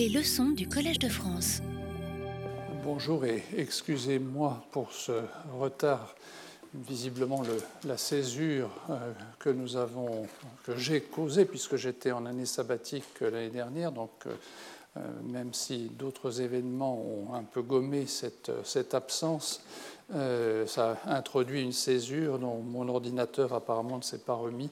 Les leçons du Collège de France. Bonjour et excusez-moi pour ce retard. Visiblement, la césure euh, que nous avons, que j'ai causée, puisque j'étais en année sabbatique l'année dernière, donc euh, euh, même si d'autres événements ont un peu gommé cette, cette absence, ça a introduit une césure dont mon ordinateur apparemment ne s'est pas remis.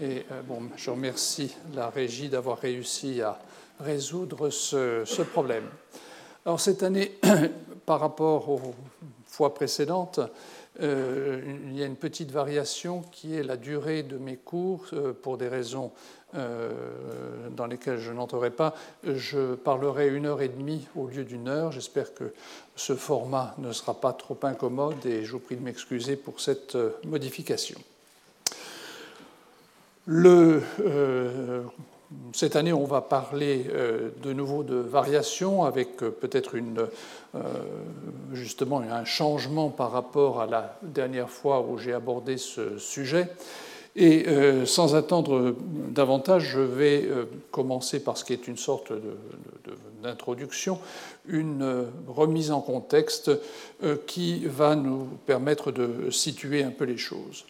Et bon, je remercie la régie d'avoir réussi à résoudre ce, problème. Alors cette année, par rapport aux fois précédentes, euh, il y a une petite variation qui est la durée de mes cours euh, pour des raisons euh, dans lesquelles je n'entrerai pas. Je parlerai une heure et demie au lieu d'une heure. J'espère que ce format ne sera pas trop incommode et je vous prie de m'excuser pour cette modification. Le cette année, on va parler euh, de nouveau de variation avec euh, peut-être une, euh, justement un changement par rapport à la dernière fois où j'ai abordé ce sujet. Et sans attendre davantage, je vais commencer par ce qui est une sorte d'introduction, une remise en contexte qui va nous permettre de situer un peu les choses.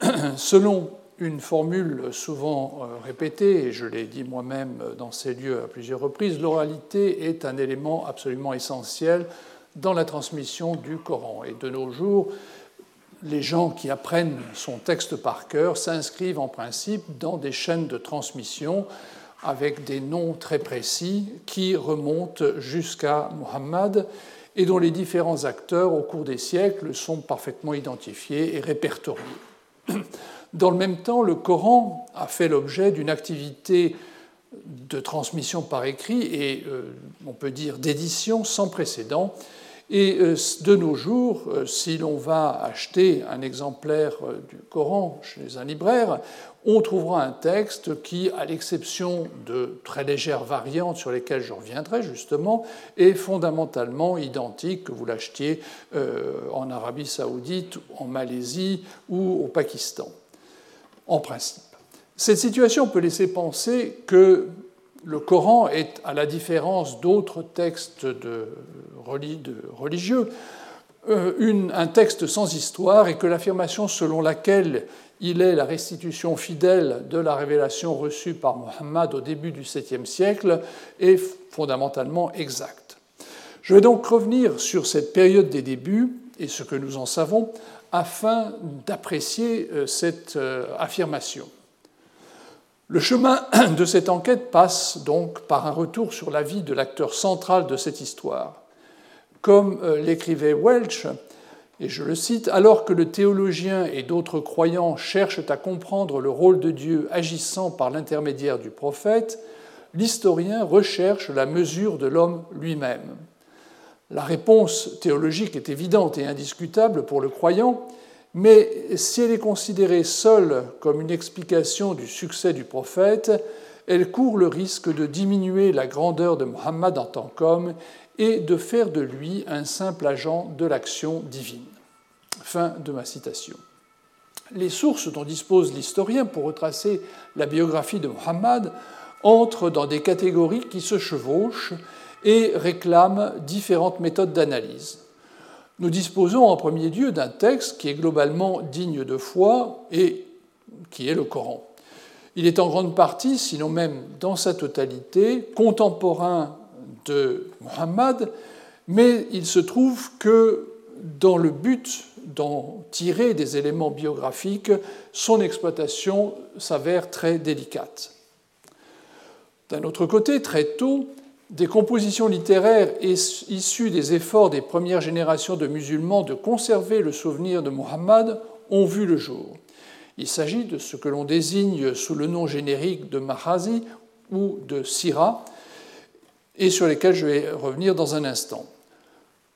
Selon une formule souvent euh, répétée, et je l'ai dit moi-même dans ces lieux à plusieurs reprises, l'oralité est un élément absolument essentiel dans la transmission du Coran. Et de nos jours, les gens qui apprennent son texte par cœur s'inscrivent en principe dans des chaînes de transmission avec des noms très précis qui remontent jusqu'à Muhammad et dont les différents acteurs au cours des siècles sont parfaitement identifiés et répertoriés. Dans le même temps, le Coran a fait l'objet d'une activité de transmission par écrit et, euh, on peut dire, d'édition sans précédent. Et euh, de nos jours, euh, si l'on va acheter un exemplaire du Coran chez un libraire, on trouvera un texte qui, à l'exception de très légères variantes sur lesquelles je reviendrai justement, est fondamentalement identique que vous l'achetiez en Arabie saoudite, en Malaisie ou au Pakistan en principe. Cette situation peut laisser penser que le Coran est, à la différence d'autres textes religieux, euh, un texte sans histoire et que l'affirmation selon laquelle il est la restitution fidèle de la révélation reçue par Mohammed au début du 7e siècle est fondamentalement exacte. Je vais donc revenir sur cette période des débuts et ce que nous en savons afin d'apprécier euh, cette euh, affirmation. Le chemin de cette enquête passe donc par un retour sur la vie de l'acteur central de cette histoire. Comme euh, l'écrivait Welch, et je le cite, alors que le théologien et d'autres croyants cherchent à comprendre le rôle de Dieu agissant par l'intermédiaire du prophète, l'historien recherche la mesure de l'homme lui-même. La réponse théologique est évidente et indiscutable pour le croyant, mais si elle est considérée seule comme une explication du succès du prophète, elle court le risque de diminuer la grandeur de Mohammed en tant qu'homme et de faire de lui un simple agent de l'action divine. Fin de ma citation. Les sources dont dispose l'historien pour retracer la biographie de Mohammed entrent dans des catégories qui se chevauchent et réclament différentes méthodes d'analyse. Nous disposons en premier lieu d'un texte qui est globalement digne de foi et qui est le Coran. Il est en grande partie, sinon même dans sa totalité, contemporain de Muhammad, mais il se trouve que dans le but d'en tirer des éléments biographiques, son exploitation s'avère très délicate. D'un autre côté, très tôt, des compositions littéraires issues des efforts des premières générations de musulmans de conserver le souvenir de Muhammad ont vu le jour. Il s'agit de ce que l'on désigne sous le nom générique de Mahazi ou de Sira, et sur lesquels je vais revenir dans un instant.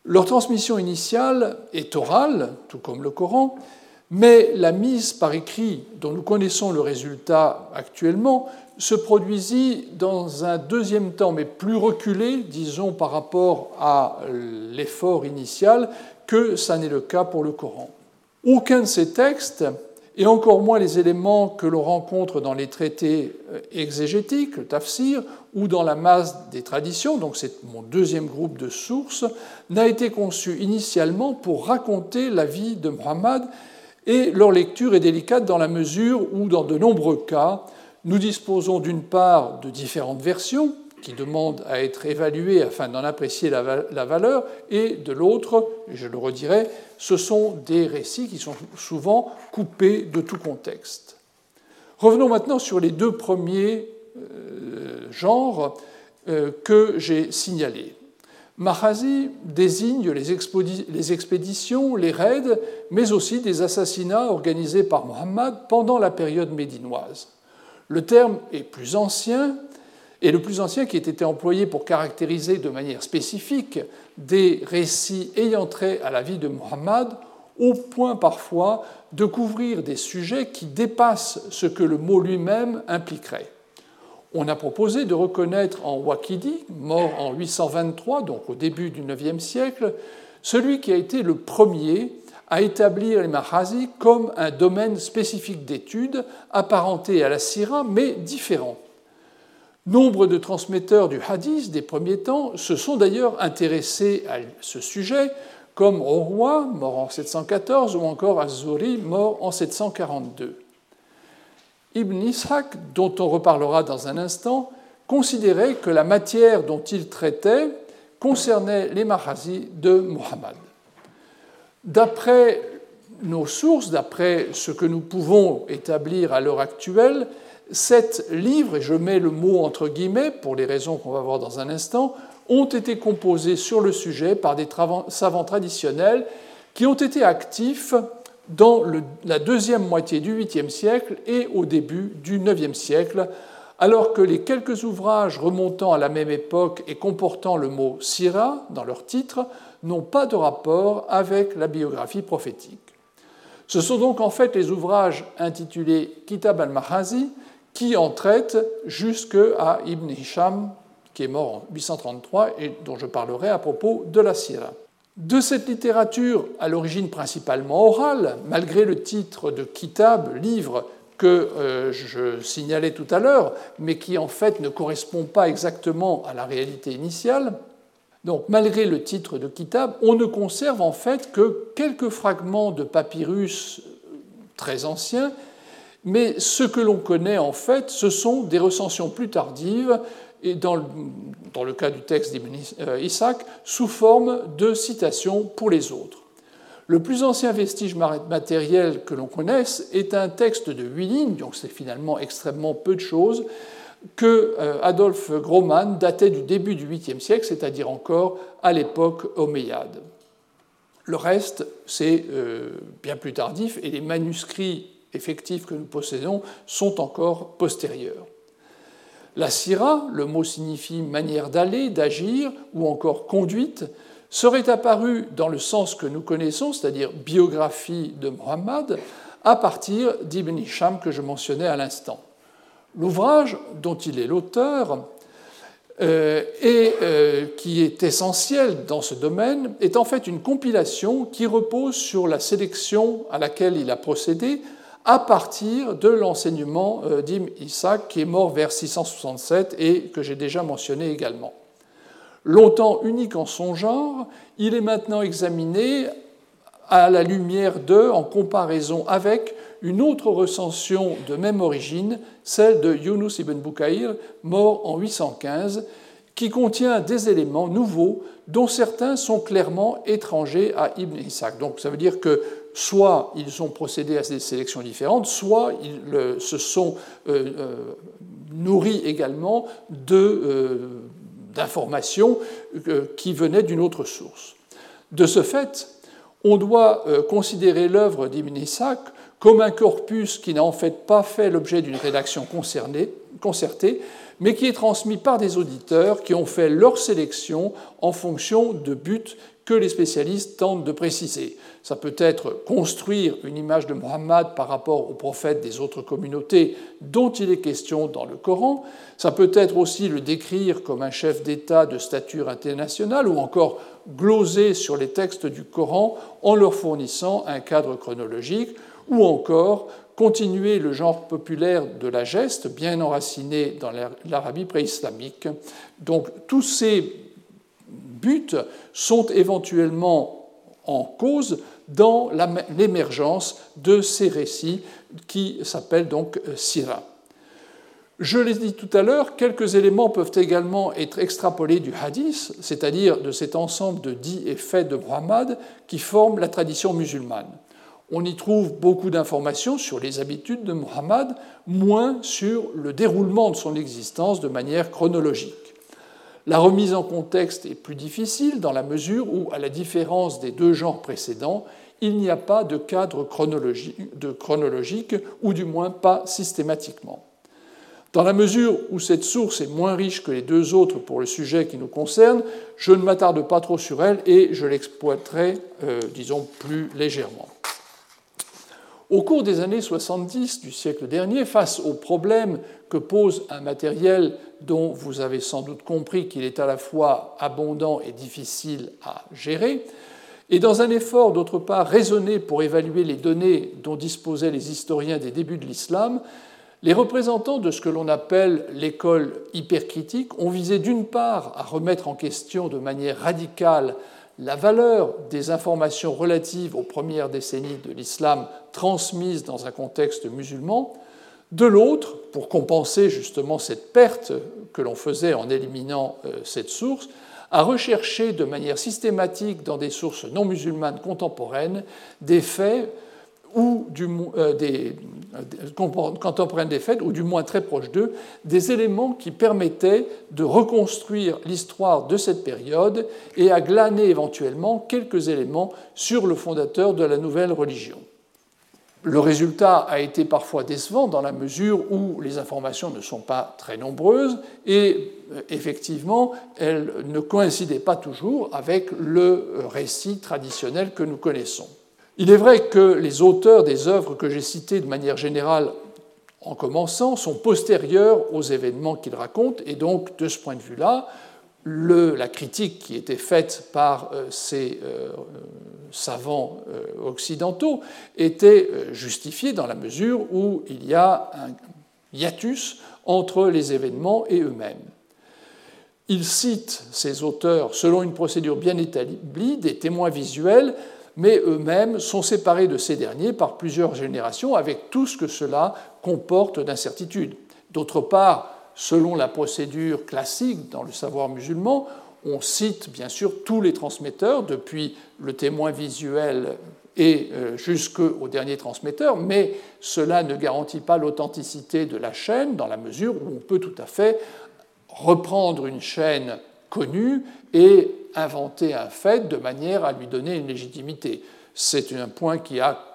Leur transmission initiale est orale, tout comme le Coran, mais la mise par écrit dont nous connaissons le résultat actuellement se produisit dans un deuxième temps, mais plus reculé, disons, par rapport à l'effort initial, que ça n'est le cas pour le Coran. Aucun de ces textes et encore moins les éléments que l'on rencontre dans les traités euh, exégétiques, le tafsir, ou dans la masse des traditions, donc c'est mon deuxième groupe de sources, n'a été conçu initialement pour raconter la vie de Muhammad, et leur lecture est délicate dans la mesure où, dans de nombreux cas, nous disposons d'une part de différentes versions, qui demandent à être évaluées afin d'en apprécier la valeur, et de l'autre, je le redirai, ce sont des récits qui sont souvent coupés de tout contexte. Revenons maintenant sur les deux premiers euh, genres euh, que j'ai signalés. Mahazi désigne les, expéditions, les raids, mais aussi des assassinats organisés par Muhammad pendant la période médinoise. Le terme est plus ancien et le plus ancien qui ait été employé pour caractériser de manière spécifique des récits ayant trait à la vie de Muhammad, au point parfois de couvrir des sujets qui dépassent ce que le mot lui-même impliquerait. On a proposé de reconnaître en Waqidi, mort en 823, donc au début du IXe siècle, celui qui a été le premier à établir les Mahazi comme un domaine spécifique d'étude apparenté à la Syrah, mais différent. Nombre de transmetteurs du hadith des premiers temps se sont d'ailleurs intéressés à ce sujet, comme Roi, mort en 714, ou encore Azuri, mort en 742. Ibn Ishaq, dont on reparlera dans un instant, considérait que la matière dont il traitait concernait les Mahazi de Muhammad. D'après nos sources, d'après ce que nous pouvons établir à l'heure actuelle, Sept livres, et je mets le mot entre guillemets pour les raisons qu'on va voir dans un instant, ont été composés sur le sujet par des savants traditionnels qui ont été actifs dans la deuxième moitié du 8e siècle et au début du 9e siècle, alors que les quelques ouvrages remontant à la même époque et comportant le mot Sira dans leur titre n'ont pas de rapport avec la biographie prophétique. Ce sont donc en fait les ouvrages intitulés Kitab al-Mahazi qui en traite jusqu'à Ibn Hisham, qui est mort en 833 et dont je parlerai à propos de la Syrah. De cette littérature, à l'origine principalement orale, malgré le titre de Kitab, livre que euh, je signalais tout à l'heure, mais qui en fait ne correspond pas exactement à la réalité initiale, donc malgré le titre de Kitab, on ne conserve en fait que quelques fragments de papyrus très anciens mais ce que l'on connaît en fait, ce sont des recensions plus tardives, et dans le, cas du texte d'Ibn euh, Isaac, sous forme de citations pour les autres. Le plus ancien vestige matériel que l'on connaisse est un texte de huit lignes, donc c'est finalement extrêmement peu de choses, que euh, Adolphe Groman datait du début du 8e siècle, c'est-à-dire encore à l'époque omeyyade. Le reste, c'est euh, bien plus tardif, et les manuscrits effectifs que nous possédons sont encore postérieurs. La sira, le mot signifie manière d'aller, d'agir ou encore conduite, serait apparue dans le sens que nous connaissons, c'est-à-dire biographie de Muhammad, à partir d'Ibn Hisham que je mentionnais à l'instant. L'ouvrage dont il est l'auteur euh, et euh, qui est essentiel dans ce domaine est en fait une compilation qui repose sur la sélection à laquelle il a procédé à partir de l'enseignement euh, d'Ibn Isaac, qui est mort vers 667 et que j'ai déjà mentionné également. Longtemps unique en son genre, il est maintenant examiné à la lumière de, en comparaison avec, une autre recension de même origine, celle de Yunus ibn Bukhaïr, mort en 815, qui contient des éléments nouveaux dont certains sont clairement étrangers à Ibn Isaac. Donc ça veut dire que soit ils ont procédé à des sélections différentes, soit ils se sont euh, euh, nourris également euh, d'informations qui venaient d'une autre source. De ce fait, on doit considérer l'œuvre d'Ibn Ishaq comme un corpus qui n'a en fait pas fait l'objet d'une rédaction concertée, mais qui est transmis par des auditeurs qui ont fait leur sélection en fonction de buts que les spécialistes tentent de préciser. Ça peut être construire une image de Muhammad par rapport aux prophètes des autres communautés dont il est question dans le Coran. Ça peut être aussi le décrire comme un chef d'État de stature internationale ou encore gloser sur les textes du Coran en leur fournissant un cadre chronologique ou encore continuer le genre populaire de la geste, bien enraciné dans l'Arabie préislamique. Donc tous ces buts sont éventuellement en cause dans l'émergence de ces récits qui s'appellent donc Sira. Je l'ai dit tout à l'heure, quelques éléments peuvent également être extrapolés du hadith, c'est-à-dire de cet ensemble de dits et faits de Muhammad qui forment la tradition musulmane. On y trouve beaucoup d'informations sur les habitudes de Muhammad, moins sur le déroulement de son existence de manière chronologique. La remise en contexte est plus difficile dans la mesure où, à la différence des deux genres précédents, il n'y a pas de cadre chronologique, ou du moins pas systématiquement. Dans la mesure où cette source est moins riche que les deux autres pour le sujet qui nous concerne, je ne m'attarde pas trop sur elle et je l'exploiterai, euh, disons, plus légèrement. Au cours des années 70 du siècle dernier, face au problème que pose un matériel dont vous avez sans doute compris qu'il est à la fois abondant et difficile à gérer, et dans un effort d'autre part raisonné pour évaluer les données dont disposaient les historiens des débuts de l'islam, les représentants de ce que l'on appelle l'école hypercritique ont visé d'une part à remettre en question de manière radicale la valeur des informations relatives aux premières décennies de l'islam transmises dans un contexte musulman, de l'autre, pour compenser justement cette perte que l'on faisait en éliminant euh, cette source, à rechercher de manière systématique dans des sources non musulmanes contemporaines des faits ou du, euh, des, contemporaines des faits, ou du moins très proches d'eux, des éléments qui permettaient de reconstruire l'histoire de cette période et à glaner éventuellement quelques éléments sur le fondateur de la nouvelle religion. Le résultat a été parfois décevant dans la mesure où les informations ne sont pas très nombreuses et euh, effectivement elles ne coïncidaient pas toujours avec le récit traditionnel que nous connaissons. Il est vrai que les auteurs des œuvres que j'ai citées de manière générale en commençant sont postérieurs aux événements qu'ils racontent, et donc de ce point de vue-là, la critique qui était faite par euh, ces euh, savants euh, occidentaux était justifiée dans la mesure où il y a un hiatus entre les événements et eux-mêmes. Ils citent, ces auteurs, selon une procédure bien établie, des témoins visuels mais eux-mêmes sont séparés de ces derniers par plusieurs générations, avec tout ce que cela comporte d'incertitude. D'autre part, selon la procédure classique dans le savoir musulman, on cite bien sûr tous les transmetteurs, depuis le témoin visuel et euh, jusqu'au dernier transmetteur, mais cela ne garantit pas l'authenticité de la chaîne dans la mesure où on peut tout à fait reprendre une chaîne connue et inventer un fait de manière à lui donner une légitimité. C'est un point qui a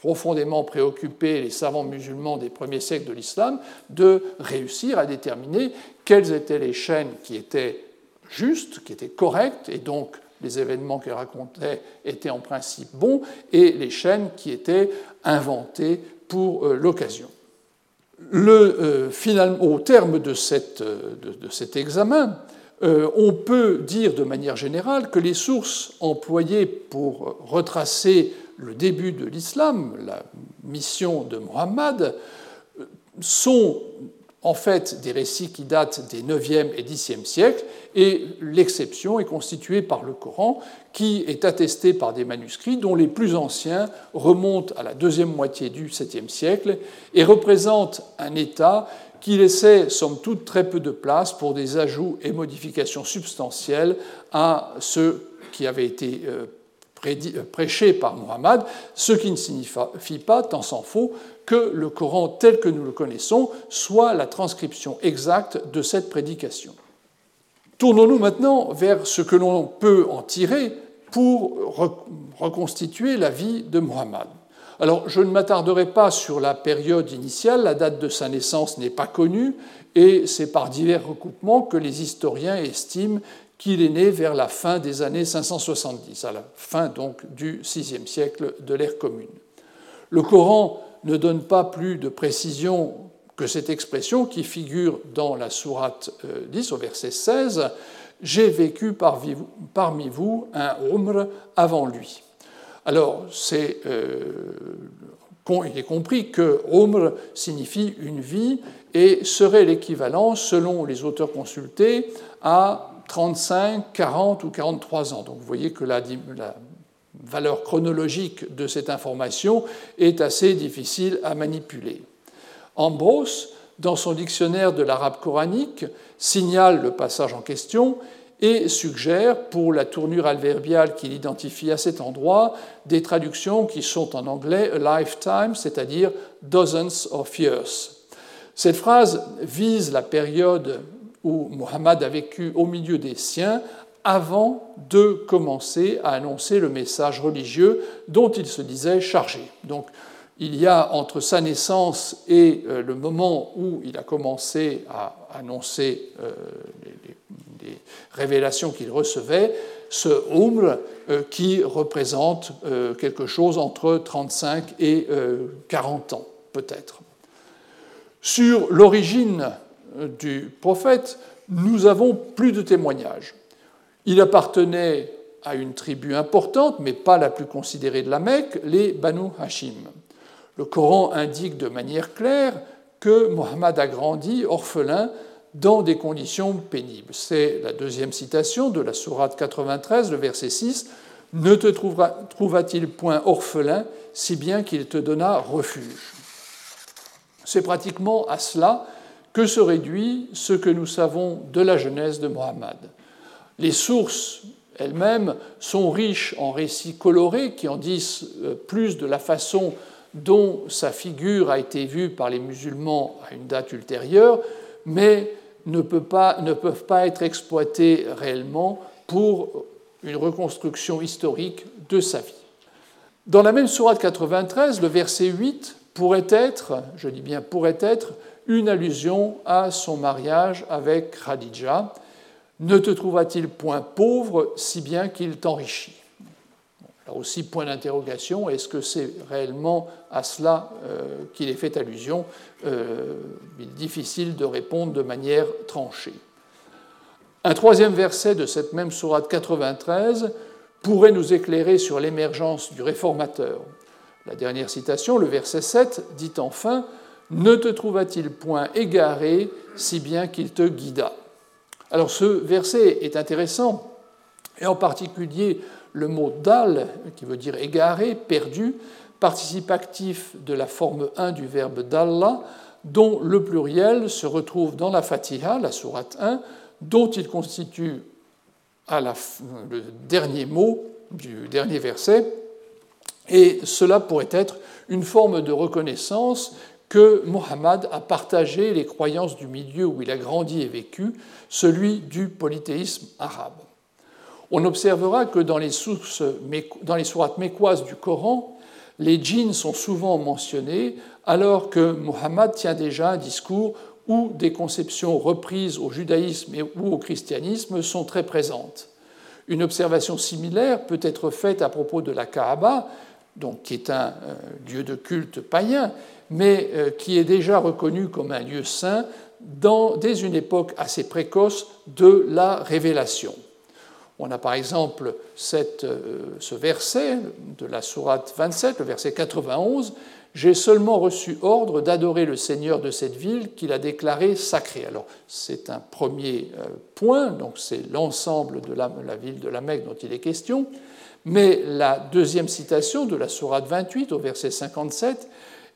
profondément préoccupé les savants musulmans des premiers siècles de l'islam, de réussir à déterminer quelles étaient les chaînes qui étaient justes, qui étaient correctes, et donc les événements qu'elles racontaient étaient en principe bons, et les chaînes qui étaient inventées pour euh, l'occasion. Euh, au terme de, euh, de cet examen, euh, on peut dire de manière générale que les sources employées pour retracer le début de l'islam, la mission de Muhammad, sont en fait des récits qui datent des 9e et 10e siècles, et l'exception est constituée par le Coran, qui est attesté par des manuscrits dont les plus anciens remontent à la deuxième moitié du 7e siècle et représentent un État qui laissait, somme toute, très peu de place pour des ajouts et modifications substantielles à ce qui avait été euh, euh, prêché par Muhammad, ce qui ne signifie pas, tant s'en faut, que le Coran tel que nous le connaissons soit la transcription exacte de cette prédication. Tournons-nous maintenant vers ce que l'on peut en tirer pour reconstituer la vie de Muhammad. Alors, je ne m'attarderai pas sur la période initiale, la date de sa naissance n'est pas connue, et c'est par divers recoupements que les historiens estiment qu'il est né vers la fin des années 570, à la fin donc du VIe siècle de l'ère commune. Le Coran ne donne pas plus de précision que cette expression qui figure dans la sourate 10 euh, au verset 16 J'ai vécu parmi vous un Umr avant lui. Alors, euh, il est compris que Umr signifie une vie et serait l'équivalent, selon les auteurs consultés, à 35, 40 ou 43 ans. Donc vous voyez que la, la valeur chronologique de cette information est assez difficile à manipuler. Ambrose, dans son dictionnaire de l'arabe coranique, signale le passage en question et suggère, pour la tournure adverbiale qu'il identifie à cet endroit, des traductions qui sont en anglais a lifetime, c'est-à-dire dozens of years. Cette phrase vise la période où Mohammed a vécu au milieu des siens avant de commencer à annoncer le message religieux dont il se disait chargé. Donc, il y a entre sa naissance et euh, le moment où il a commencé à annoncer euh, révélations qu'il recevait, ce Umr euh, qui représente quelque chose entre 35 et 40 ans, peut-être. Sur l'origine du prophète, nous avons plus de témoignages. Il appartenait à une tribu importante, mais pas la plus considérée de la Mecque, les Banu Hashim. Le Coran indique de manière claire que Mohammed a grandi orphelin dans des conditions pénibles. C'est la deuxième citation de la Sourate 93, le verset 6. Ne te trouva-t-il point orphelin, si bien qu'il te donna refuge? C'est pratiquement à cela que se réduit ce que nous savons de la jeunesse de Mohammed. Les sources elles-mêmes sont riches en récits colorés qui en disent euh, plus de la façon dont sa figure a été vue par les musulmans à une date ultérieure, mais ne, peuvent pas être exploités réellement pour une reconstruction historique de sa vie. Dans la même sourate 93, le verset 8 pourrait être, je dis bien pourrait être, une allusion à son mariage avec Khadija. Ne te trouva-t-il point pauvre si bien qu'il t'enrichit? Là aussi, point d'interrogation, est-ce que c'est réellement à cela euh, qu'il est fait allusion euh, Il est difficile de répondre de manière tranchée. Un troisième verset de cette même sourate 93 pourrait nous éclairer sur l'émergence du réformateur. La dernière citation, le verset 7, dit enfin Ne te trouva-t-il point égaré si bien qu'il te guida? Alors ce verset est intéressant, et en particulier le mot dal, qui veut dire égaré, perdu, participe actif de la forme 1 du verbe dalla, dont le pluriel se retrouve dans la Fatiha, la sourate 1, dont il constitue le dernier mot du dernier verset, et cela pourrait être une forme de reconnaissance que Mohammed a partagé les croyances du milieu où il a grandi et vécu, celui du polythéisme arabe. On observera que dans les, sources, dans les sourates mécoises du Coran, les djinns sont souvent mentionnés, alors que Mohammed tient déjà un discours où des conceptions reprises au judaïsme ou au christianisme sont très présentes. Une observation similaire peut être faite à propos de la Kaaba, donc, qui est un euh, lieu de culte païen, mais euh, qui est déjà reconnu comme un lieu saint dès une époque assez précoce de la révélation. On a par exemple euh, ce verset de la sourate 27, le verset 91, J'ai seulement reçu ordre d'adorer le Seigneur de cette ville qu'il a déclaré sacrée. Alors c'est un premier euh, point, donc c'est l'ensemble de la, ville de la Mecque dont il est question, mais la deuxième citation de la sourate 28 au verset 57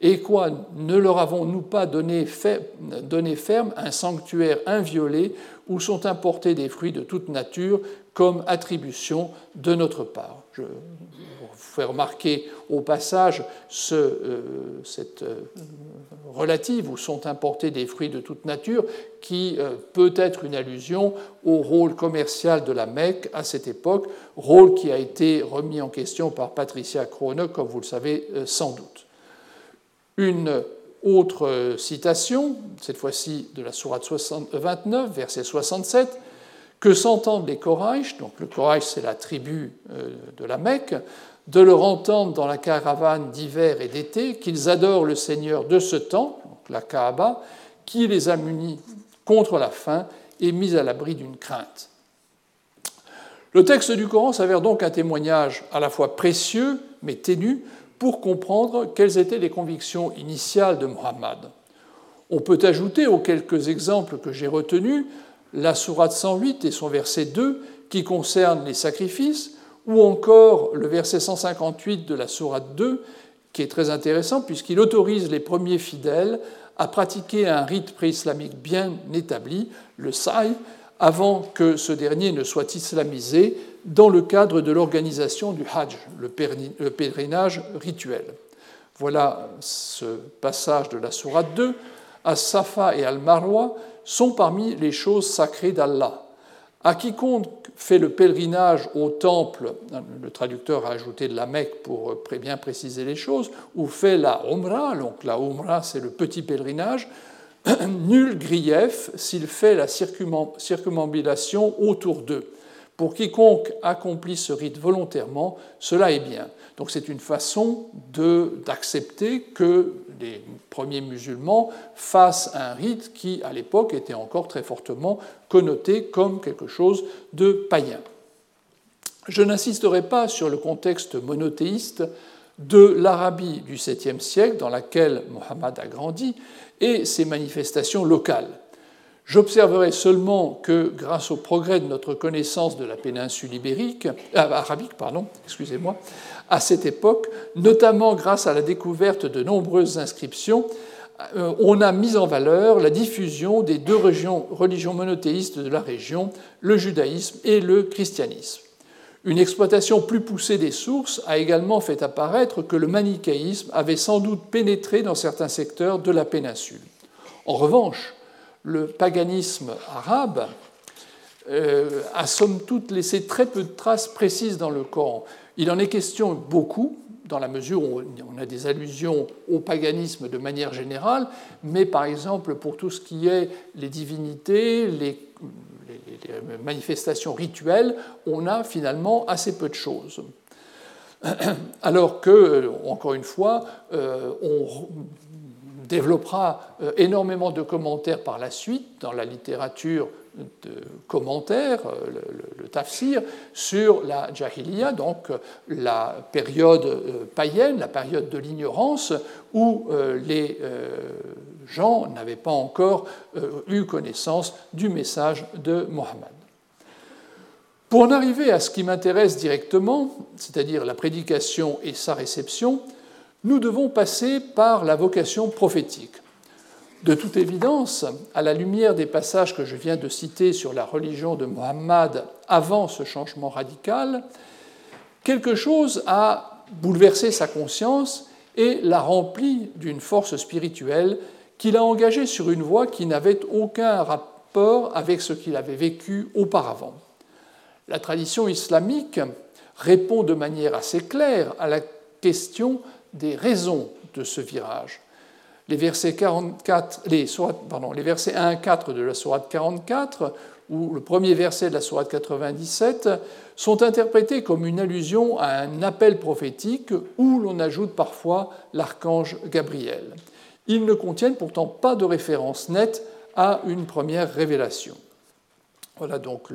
et quoi? Ne leur avons-nous pas donné, ferme un sanctuaire inviolé où sont importés des fruits de toute nature comme attribution de notre part Je vous fais remarquer au passage ce, euh, cette euh, relative où sont importés des fruits de toute nature qui euh, peut être une allusion au rôle commercial de la Mecque à cette époque, rôle qui a été remis en question par Patricia Krone, comme vous le savez sans doute. Une autre citation, cette fois-ci de la Sourate 29, verset 67, que s'entendent les Koraïch, donc le Koraïch c'est la tribu euh, de la Mecque, de leur entendre dans la caravane d'hiver et d'été qu'ils adorent le Seigneur de ce temps, la Kaaba, qui les a munis contre la faim et mis à l'abri d'une crainte. Le texte du Coran s'avère donc un témoignage à la fois précieux mais ténu pour comprendre quelles étaient les convictions initiales de Muhammad. On peut ajouter aux quelques exemples que j'ai retenus la sourate 108 et son verset 2 qui concerne les sacrifices, ou encore le verset 158 de la sourate 2 qui est très intéressant puisqu'il autorise les premiers fidèles à pratiquer un rite pré-islamique bien établi, le saï, avant que ce dernier ne soit islamisé dans le cadre de l'organisation du Hajj, le pèlerinage rituel. Voilà ce passage de la Sourate 2. As-Safa et Al-Marwa sont parmi les choses sacrées d'Allah. À quiconque fait le pèlerinage au temple, le traducteur a ajouté de la Mecque pour bien préciser les choses, ou fait la Umrah, donc la Umrah c'est le petit pèlerinage, nul grief s'il fait la circumambulation autour d'eux. Pour quiconque accomplit ce rite volontairement, cela est bien. Donc c'est une façon d'accepter que les premiers musulmans fassent un rite qui, à l'époque, était encore très fortement connoté comme quelque chose de païen. Je n'insisterai pas sur le contexte monothéiste de l'Arabie du 7e siècle dans laquelle Mohammed a grandi et ses manifestations locales. J'observerai seulement que, grâce au progrès de notre connaissance de la péninsule ibérique, euh, arabique, pardon, excusez-moi, à cette époque, notamment grâce à la découverte de nombreuses inscriptions, euh, on a mis en valeur la diffusion des deux religions monothéistes de la région, le judaïsme et le christianisme. Une exploitation plus poussée des sources a également fait apparaître que le manichéisme avait sans doute pénétré dans certains secteurs de la péninsule. En revanche, le paganisme arabe euh, a somme toute laissé très peu de traces précises dans le Coran. Il en est question beaucoup, dans la mesure où on a des allusions au paganisme de manière générale, mais par exemple pour tout ce qui est les divinités, les, manifestations rituelles, on a finalement assez peu de choses. Alors que, encore une fois, euh, on développera euh, énormément de commentaires par la suite dans la littérature de commentaires, euh, le, tafsir, sur la jahiliya, donc euh, la période païenne, la période de l'ignorance, où les gens n'avaient pas encore eu connaissance du message de Mohammed. Pour en arriver à ce qui m'intéresse directement, c'est-à-dire la prédication et sa réception, nous devons passer par la vocation prophétique. De toute évidence, à la lumière des passages que je viens de citer sur la religion de Mohammed avant ce changement radical, quelque chose a bouleversé sa conscience et l'a rempli d'une force spirituelle qui l'a engagé sur une voie qui n'avait aucun rapport avec ce qu'il avait vécu auparavant. La tradition islamique répond de manière assez claire à la question des raisons de ce virage. Les versets, 44, les, versets 1 à 4 de la Sourate 44 ou le premier verset de la Sourate 97 sont interprétés comme une allusion à un appel prophétique où l'on ajoute parfois l'archange Gabriel. Ils ne contiennent pourtant pas de référence nette à une première révélation. Voilà donc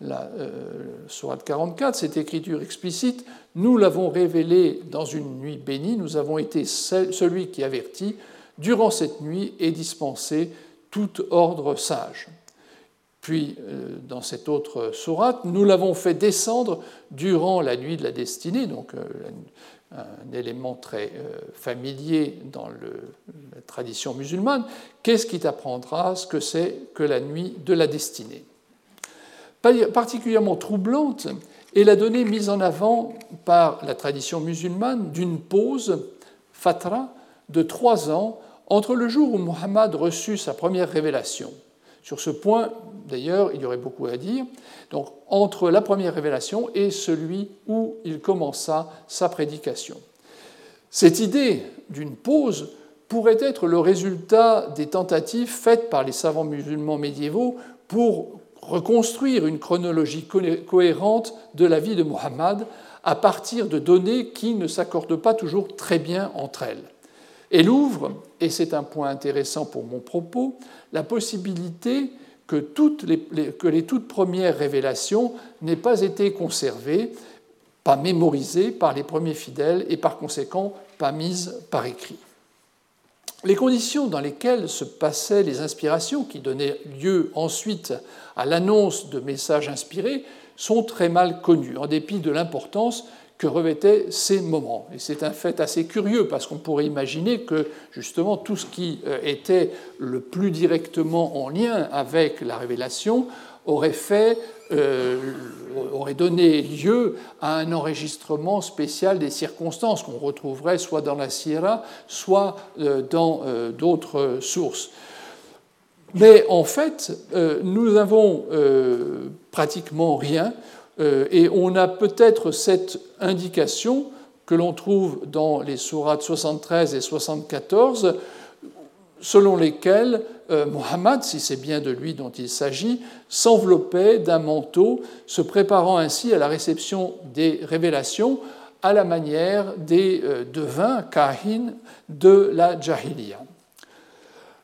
la euh, 44, cette écriture explicite, nous l'avons révélée dans une nuit bénie, nous avons été celui qui avertit durant cette nuit et dispensé tout ordre sage. Puis, euh, dans cette autre sourate, nous l'avons fait descendre durant la nuit de la destinée, donc euh, un élément très euh, familier dans la tradition musulmane. Qu'est-ce qui t'apprendra ce que c'est que la nuit de la destinée? Particulièrement troublante est la donnée mise en avant par la tradition musulmane d'une pause, fatra, de trois ans entre le jour où Muhammad reçut sa première révélation. Sur ce point, d'ailleurs, il y aurait beaucoup à dire. Donc, entre la première révélation et celui où il commença sa prédication. Cette idée d'une pause pourrait être le résultat des tentatives faites par les savants musulmans médiévaux pour reconstruire une chronologie cohérente de la vie de Muhammad à partir de données qui ne s'accordent pas toujours très bien entre elles. Elle ouvre, et c'est un point intéressant pour mon propos, la possibilité que, les, toutes premières révélations n'aient pas été conservées pas mémorisées par les premiers fidèles et par conséquent pas mises par écrit. Les conditions dans lesquelles se passaient les inspirations qui donnaient lieu ensuite à l'annonce de messages inspirés sont très mal connues, en dépit de l'importance que revêtaient ces moments. Et c'est un fait assez curieux parce qu'on pourrait imaginer que justement tout ce qui euh, était le plus directement en lien avec la révélation aurait fait euh, aurait donné lieu à un enregistrement spécial des circonstances qu'on retrouverait soit dans la Sierra, soit euh, dans d'autres sources. Mais en fait, nous n'avons pratiquement rien et on a peut-être cette indication que l'on trouve dans les sourates 73 et 74, selon lesquelles euh, Mohammed, si c'est bien de lui dont il s'agit, s'enveloppait d'un manteau, se préparant ainsi à la réception des révélations à la manière des euh, devins kahin de la Jahiliya.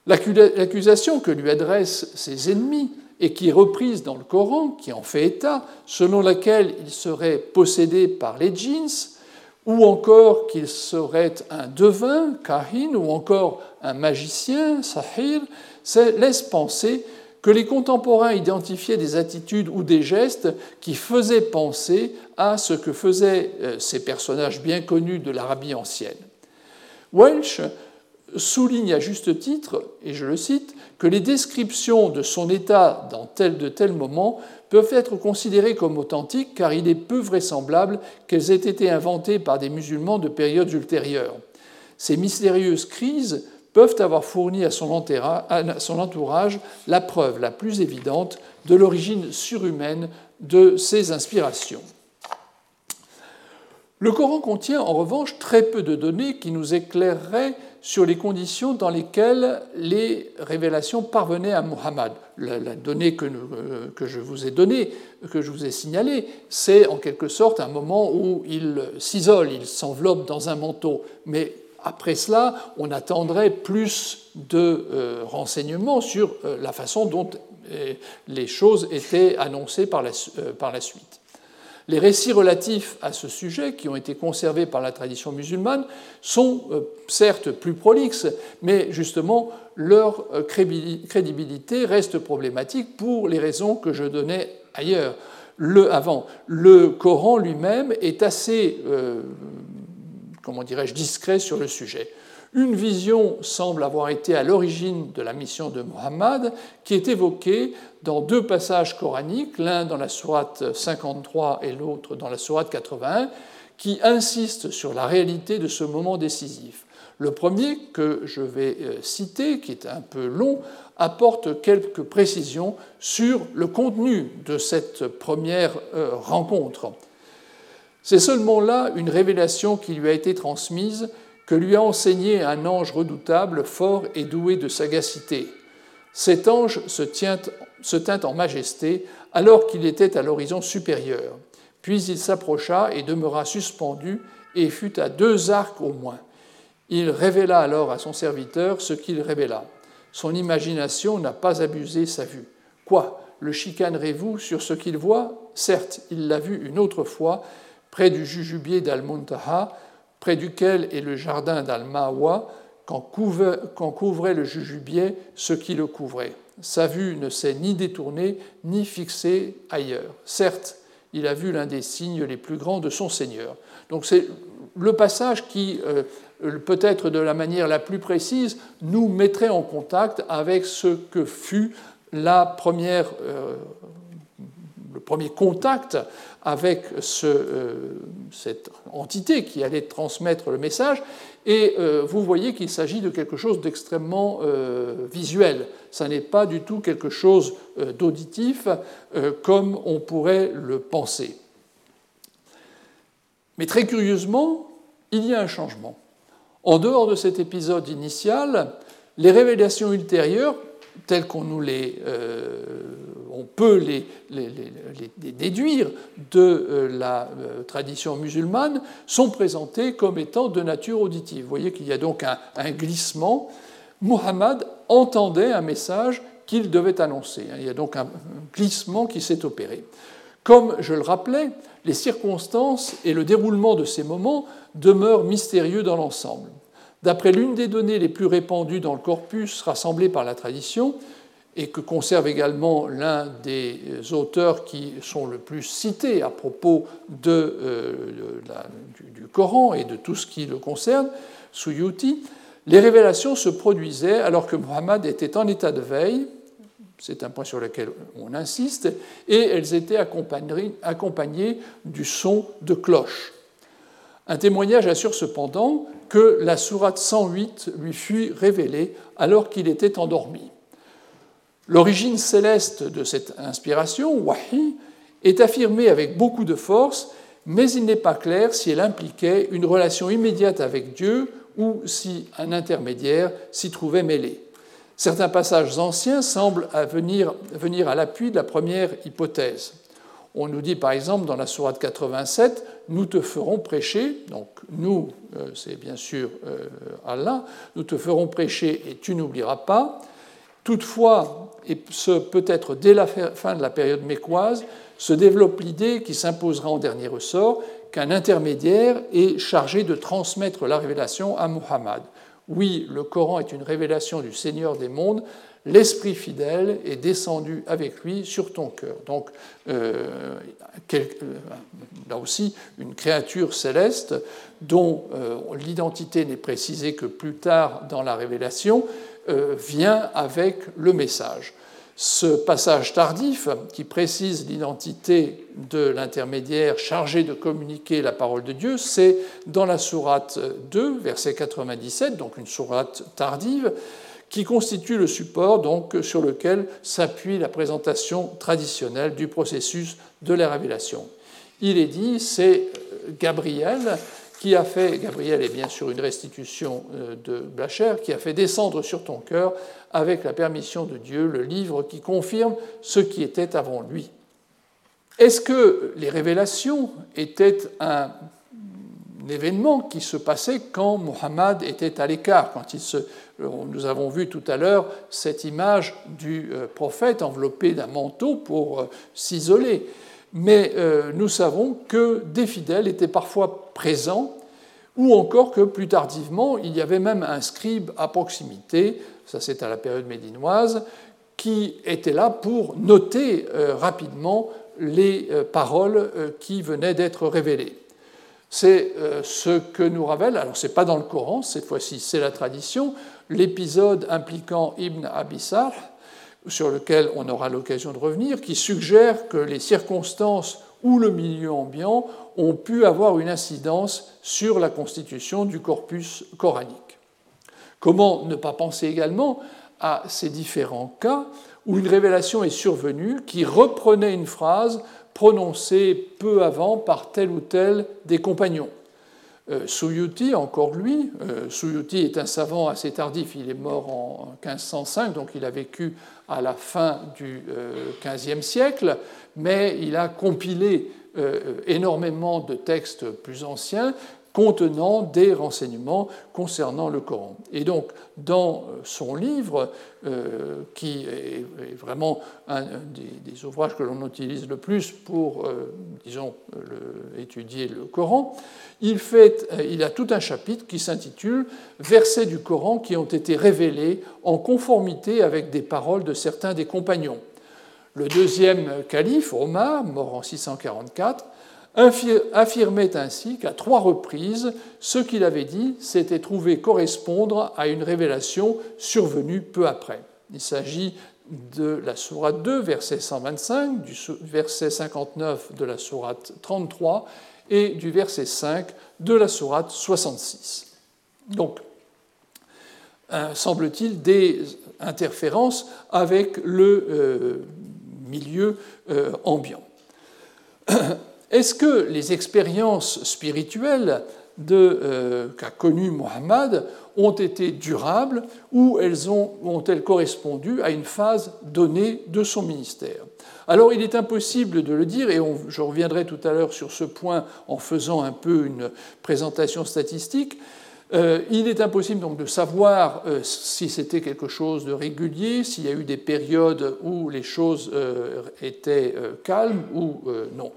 L'accusation que lui adressent ses ennemis et qui est reprise dans le Coran, qui en fait état, selon laquelle il serait possédé par les djinns, ou encore qu'il serait un devin, kahin, ou encore un magicien, sahir, laisse penser que les contemporains identifiaient des attitudes ou des gestes qui faisaient penser à ce que faisaient euh, ces personnages bien connus de l'Arabie ancienne. Welsh souligne à juste titre, et je le cite, que les descriptions de son état dans tel de tel moment peuvent être considérées comme authentiques car il est peu vraisemblable qu'elles aient été inventées par des musulmans de périodes ultérieures. Ces mystérieuses crises peuvent avoir fourni à son entourage la preuve la plus évidente de l'origine surhumaine de ces inspirations. Le Coran contient en revanche très peu de données qui nous éclaireraient sur les conditions dans lesquelles les révélations parvenaient à Muhammad. La, donnée que, euh, que, je vous ai donnée, que je vous ai signalée, c'est en quelque sorte un moment où il s'isole, il s'enveloppe dans un manteau. Mais après cela, on attendrait plus de euh, renseignements sur euh, la façon dont les choses étaient annoncées par la suite. Les récits relatifs à ce sujet, qui ont été conservés par la tradition musulmane, sont euh, certes plus prolixes, mais justement leur euh, crédibilité reste problématique pour les raisons que je donnais ailleurs. Le, avant, le Coran lui-même est assez, euh, comment dirais-je, discret sur le sujet. Une vision semble avoir été à l'origine de la mission de Muhammad, qui est évoquée dans deux passages coraniques, l'un dans la sourate 53 et l'autre dans la sourate 81, qui insistent sur la réalité de ce moment décisif. Le premier, que je vais euh, citer, qui est un peu long, apporte quelques précisions sur le contenu de cette première euh, rencontre. C'est seulement là une révélation qui lui a été transmise que lui a enseigné un ange redoutable, fort et doué de sagacité. Cet ange se, tint en majesté alors qu'il était à l'horizon supérieur. Puis il s'approcha et demeura suspendu et fut à deux arcs au moins. Il révéla alors à son serviteur ce qu'il révéla. Son imagination n'a pas abusé sa vue. Quoi Le chicanerez-vous sur ce qu'il voit? Certes, il l'a vu une autre fois, près du jujubier d'Al-Muntaha, près duquel est le jardin d'Al-Mawa, quand couvrait le jujubier ce qui le couvrait. Sa vue ne s'est ni détournée ni fixée ailleurs. Certes, il a vu l'un des signes les plus grands de son Seigneur. Donc c'est le passage qui, euh, peut-être de la manière la plus précise, nous mettrait en contact avec ce que fut euh, le premier contact avec euh, cette entité qui allait transmettre le message. Et euh, vous voyez qu'il s'agit de quelque chose d'extrêmement euh, visuel. Ça n'est pas du tout quelque chose d'auditif comme on pourrait le penser. Mais très curieusement, il y a un changement. En dehors de cet épisode initial, les révélations ultérieures tels qu'on nous les, on peut les, déduire de euh, la euh, tradition musulmane, sont présentés comme étant de nature auditive. Vous voyez qu'il y a donc un, un glissement. Muhammad entendait un message qu'il devait annoncer. Il y a donc un glissement qui s'est opéré. Comme je le rappelais, les circonstances et le déroulement de ces moments demeurent mystérieux dans l'ensemble. D'après l'une des données les plus répandues dans le corpus rassemblé par la tradition, et que conserve également l'un des auteurs qui sont le plus cités à propos de, euh, du, Coran et de tout ce qui le concerne, Suyuti, les révélations se produisaient alors que Muhammad était en état de veille, c'est un point sur lequel on insiste, et elles étaient accompagnées, accompagnées du son de cloche. Un témoignage assure cependant que la sourate 108 lui fut révélée alors qu'il était endormi. L'origine céleste de cette inspiration, wahi, est affirmée avec beaucoup de force, mais il n'est pas clair si elle impliquait une relation immédiate avec Dieu ou si un intermédiaire s'y trouvait mêlé. Certains passages anciens semblent venir, à l'appui de la première hypothèse. On nous dit par exemple dans la Sourate 87, nous te ferons prêcher, donc nous, euh, c'est bien sûr euh, Allah, nous te ferons prêcher et tu n'oublieras pas. Toutefois, et ce peut-être dès la fin de la période mécoise, se développe l'idée qui s'imposera en dernier ressort qu'un intermédiaire est chargé de transmettre la révélation à Muhammad. Oui, le Coran est une révélation du Seigneur des mondes, l'Esprit fidèle est descendu avec lui sur ton cœur. Donc, euh, euh, là aussi, une créature céleste dont euh, l'identité n'est précisée que plus tard dans la révélation, vient avec le message. Ce passage tardif, qui précise l'identité de l'intermédiaire chargé de communiquer la parole de Dieu, c'est dans la sourate 2, verset 97, donc une sourate tardive, qui constitue le support donc, sur lequel s'appuie la présentation traditionnelle du processus de la révélation. Il est dit, c'est Gabriel qui a fait, Gabriel est bien sûr une restitution euh, de Blacher, qui a fait descendre sur ton cœur, avec la permission de Dieu, le livre qui confirme ce qui était avant lui. Est-ce que les révélations étaient un événement qui se passait quand Mohammed était à l'écart, quand se, nous avons vu tout à l'heure cette image du euh, prophète enveloppé d'un manteau pour euh, s'isoler. Mais euh, nous savons que des fidèles étaient parfois présents, ou encore que plus tardivement, il y avait même un scribe à proximité, ça c'est à la période médinoise, qui était là pour noter rapidement les paroles qui venaient d'être révélées. C'est euh, ce que nous révèle, alors ce n'est pas dans le Coran, cette fois-ci c'est la tradition, l'épisode impliquant Ibn Abissar, sur lequel on aura l'occasion de revenir, qui suggère que les circonstances ou le milieu ambiant ont pu avoir une incidence sur la constitution du corpus coranique. Comment ne pas penser également à ces différents cas où une révélation est survenue qui reprenait une phrase prononcé peu avant par tel ou tel des compagnons? Euh, Suyuti, encore lui, euh, Suyuti est un savant assez tardif, il est mort en 1505, donc il a vécu à la fin du XVe euh, siècle, mais il a compilé énormément de textes plus anciens contenant des renseignements concernant le Coran. Et donc, dans son livre, euh, qui est vraiment un des, ouvrages que l'on utilise le plus pour, euh, disons, étudier le Coran, il, fait, euh, il a tout un chapitre qui s'intitule Versets du Coran qui ont été révélés en conformité avec des paroles de certains des compagnons. Le deuxième calife, Omar, mort en 644, affirmait ainsi qu'à trois reprises, ce qu'il avait dit s'était trouvé correspondre à une révélation survenue peu après. Il s'agit de la sourate 2, verset 125, du verset 59 de la sourate 33 et du verset 5 de la sourate 66. Donc, euh, semble-t-il, des interférences avec le euh, milieu euh, ambiant. Est-ce que les expériences spirituelles euh, qu'a connues Mohammed ont été durables ou elles ont, ont-elles correspondu à une phase donnée de son ministère? Alors il est impossible de le dire, et je reviendrai tout à l'heure sur ce point en faisant un peu une présentation statistique. Euh, il est impossible donc de savoir euh, si c'était quelque chose de régulier, s'il y a eu des périodes où les choses étaient calmes ou non.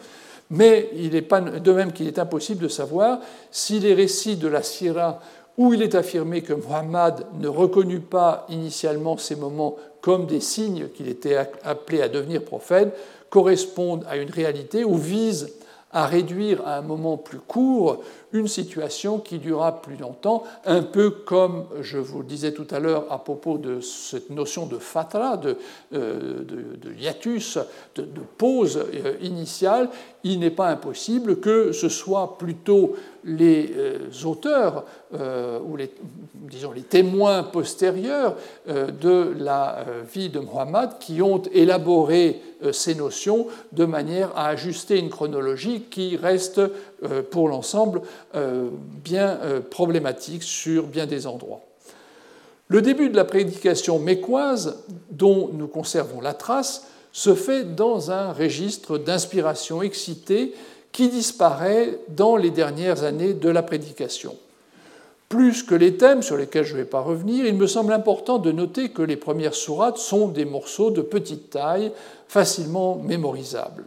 Mais il pas de même qu'il est impossible de savoir si les récits de la Syrah où il est affirmé que Muhammad ne reconnut pas initialement ces moments comme des signes qu'il était appelé à devenir prophète, correspondent à une réalité ou visent à réduire à un moment plus court une situation qui durera plus longtemps, un peu comme je vous le disais tout à l'heure à propos de cette notion de fatra, de, euh, de, hiatus, de, pause euh, initiale, il n'est pas impossible que ce soit plutôt les euh, auteurs ou les, disons, les témoins postérieurs de la vie de Muhammad qui ont élaboré ces notions de manière à ajuster une chronologie qui reste pour l'ensemble euh, bien euh, problématique sur bien des endroits. Le début de la prédication mécoise, dont nous conservons la trace, se fait dans un registre d'inspiration excitée qui disparaît dans les dernières années de la prédication. Plus que les thèmes sur lesquels je ne vais pas revenir, il me semble important de noter que les premières sourates sont des morceaux de petite taille, facilement mémorisables.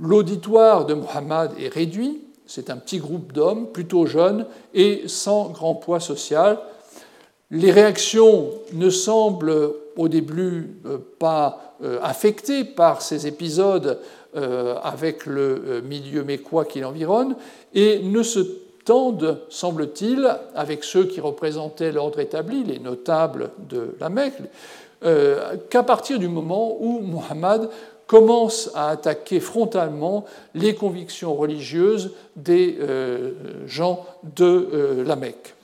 L'auditoire de Muhammad est réduit, c'est un petit groupe d'hommes, plutôt jeunes et sans grand poids social. Les réactions ne semblent au début euh, pas euh, affectées par ces épisodes euh, avec le milieu mécois qui l'environne et ne se tendent, semble-t-il, avec ceux qui représentaient l'ordre établi, les notables de la Mecque, qu'à partir du moment où Muhammad commence à attaquer frontalement les convictions religieuses des euh, gens de euh, la Mecque.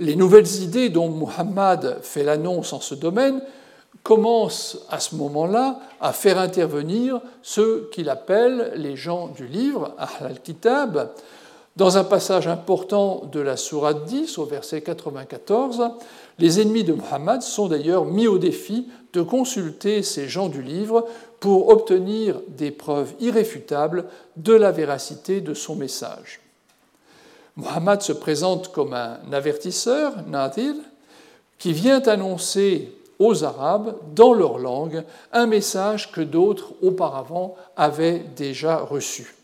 Les nouvelles idées dont Muhammad fait l'annonce en ce domaine commencent à ce moment-là à faire intervenir ceux qu'il appelle les gens du livre, Ahl-al-Kitab. Dans un passage important de la Sourate 10, au verset 94, les ennemis de Muhammad sont d'ailleurs mis au défi de consulter ces gens du livre pour obtenir des preuves irréfutables de la véracité de son message. Muhammad se présente comme un avertisseur, Nadir, qui vient annoncer aux Arabes, dans leur langue, un message que d'autres auparavant avaient déjà reçu.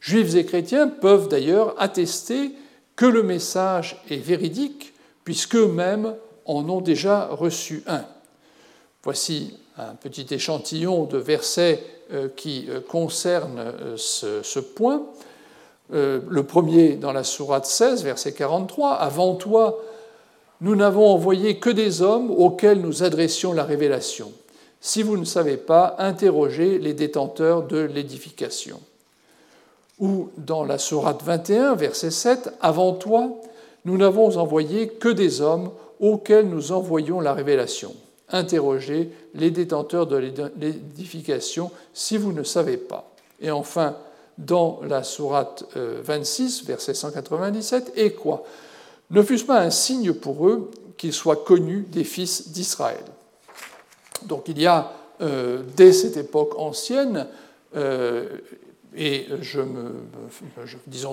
Juifs et chrétiens peuvent d'ailleurs attester que le message est véridique, puisqu'eux-mêmes en ont déjà reçu un. Voici un petit échantillon de versets euh, qui euh, concernent euh, ce, point. Le premier dans la sourate 16, verset 43, Avant toi, nous n'avons envoyé que des hommes auxquels nous adressions la révélation. Si vous ne savez pas, interrogez les détenteurs de l'édification. Ou dans la sourate 21, verset 7, Avant toi, nous n'avons envoyé que des hommes auxquels nous envoyons la révélation interrogez les détenteurs de l'édification si vous ne savez pas. Et enfin, dans la sourate 26, euh, verset 197, et quoi? Ne fût-ce pas un signe pour eux qu'ils soient connus des fils d'Israël? Donc il y a, euh, dès cette époque ancienne, euh, et je me,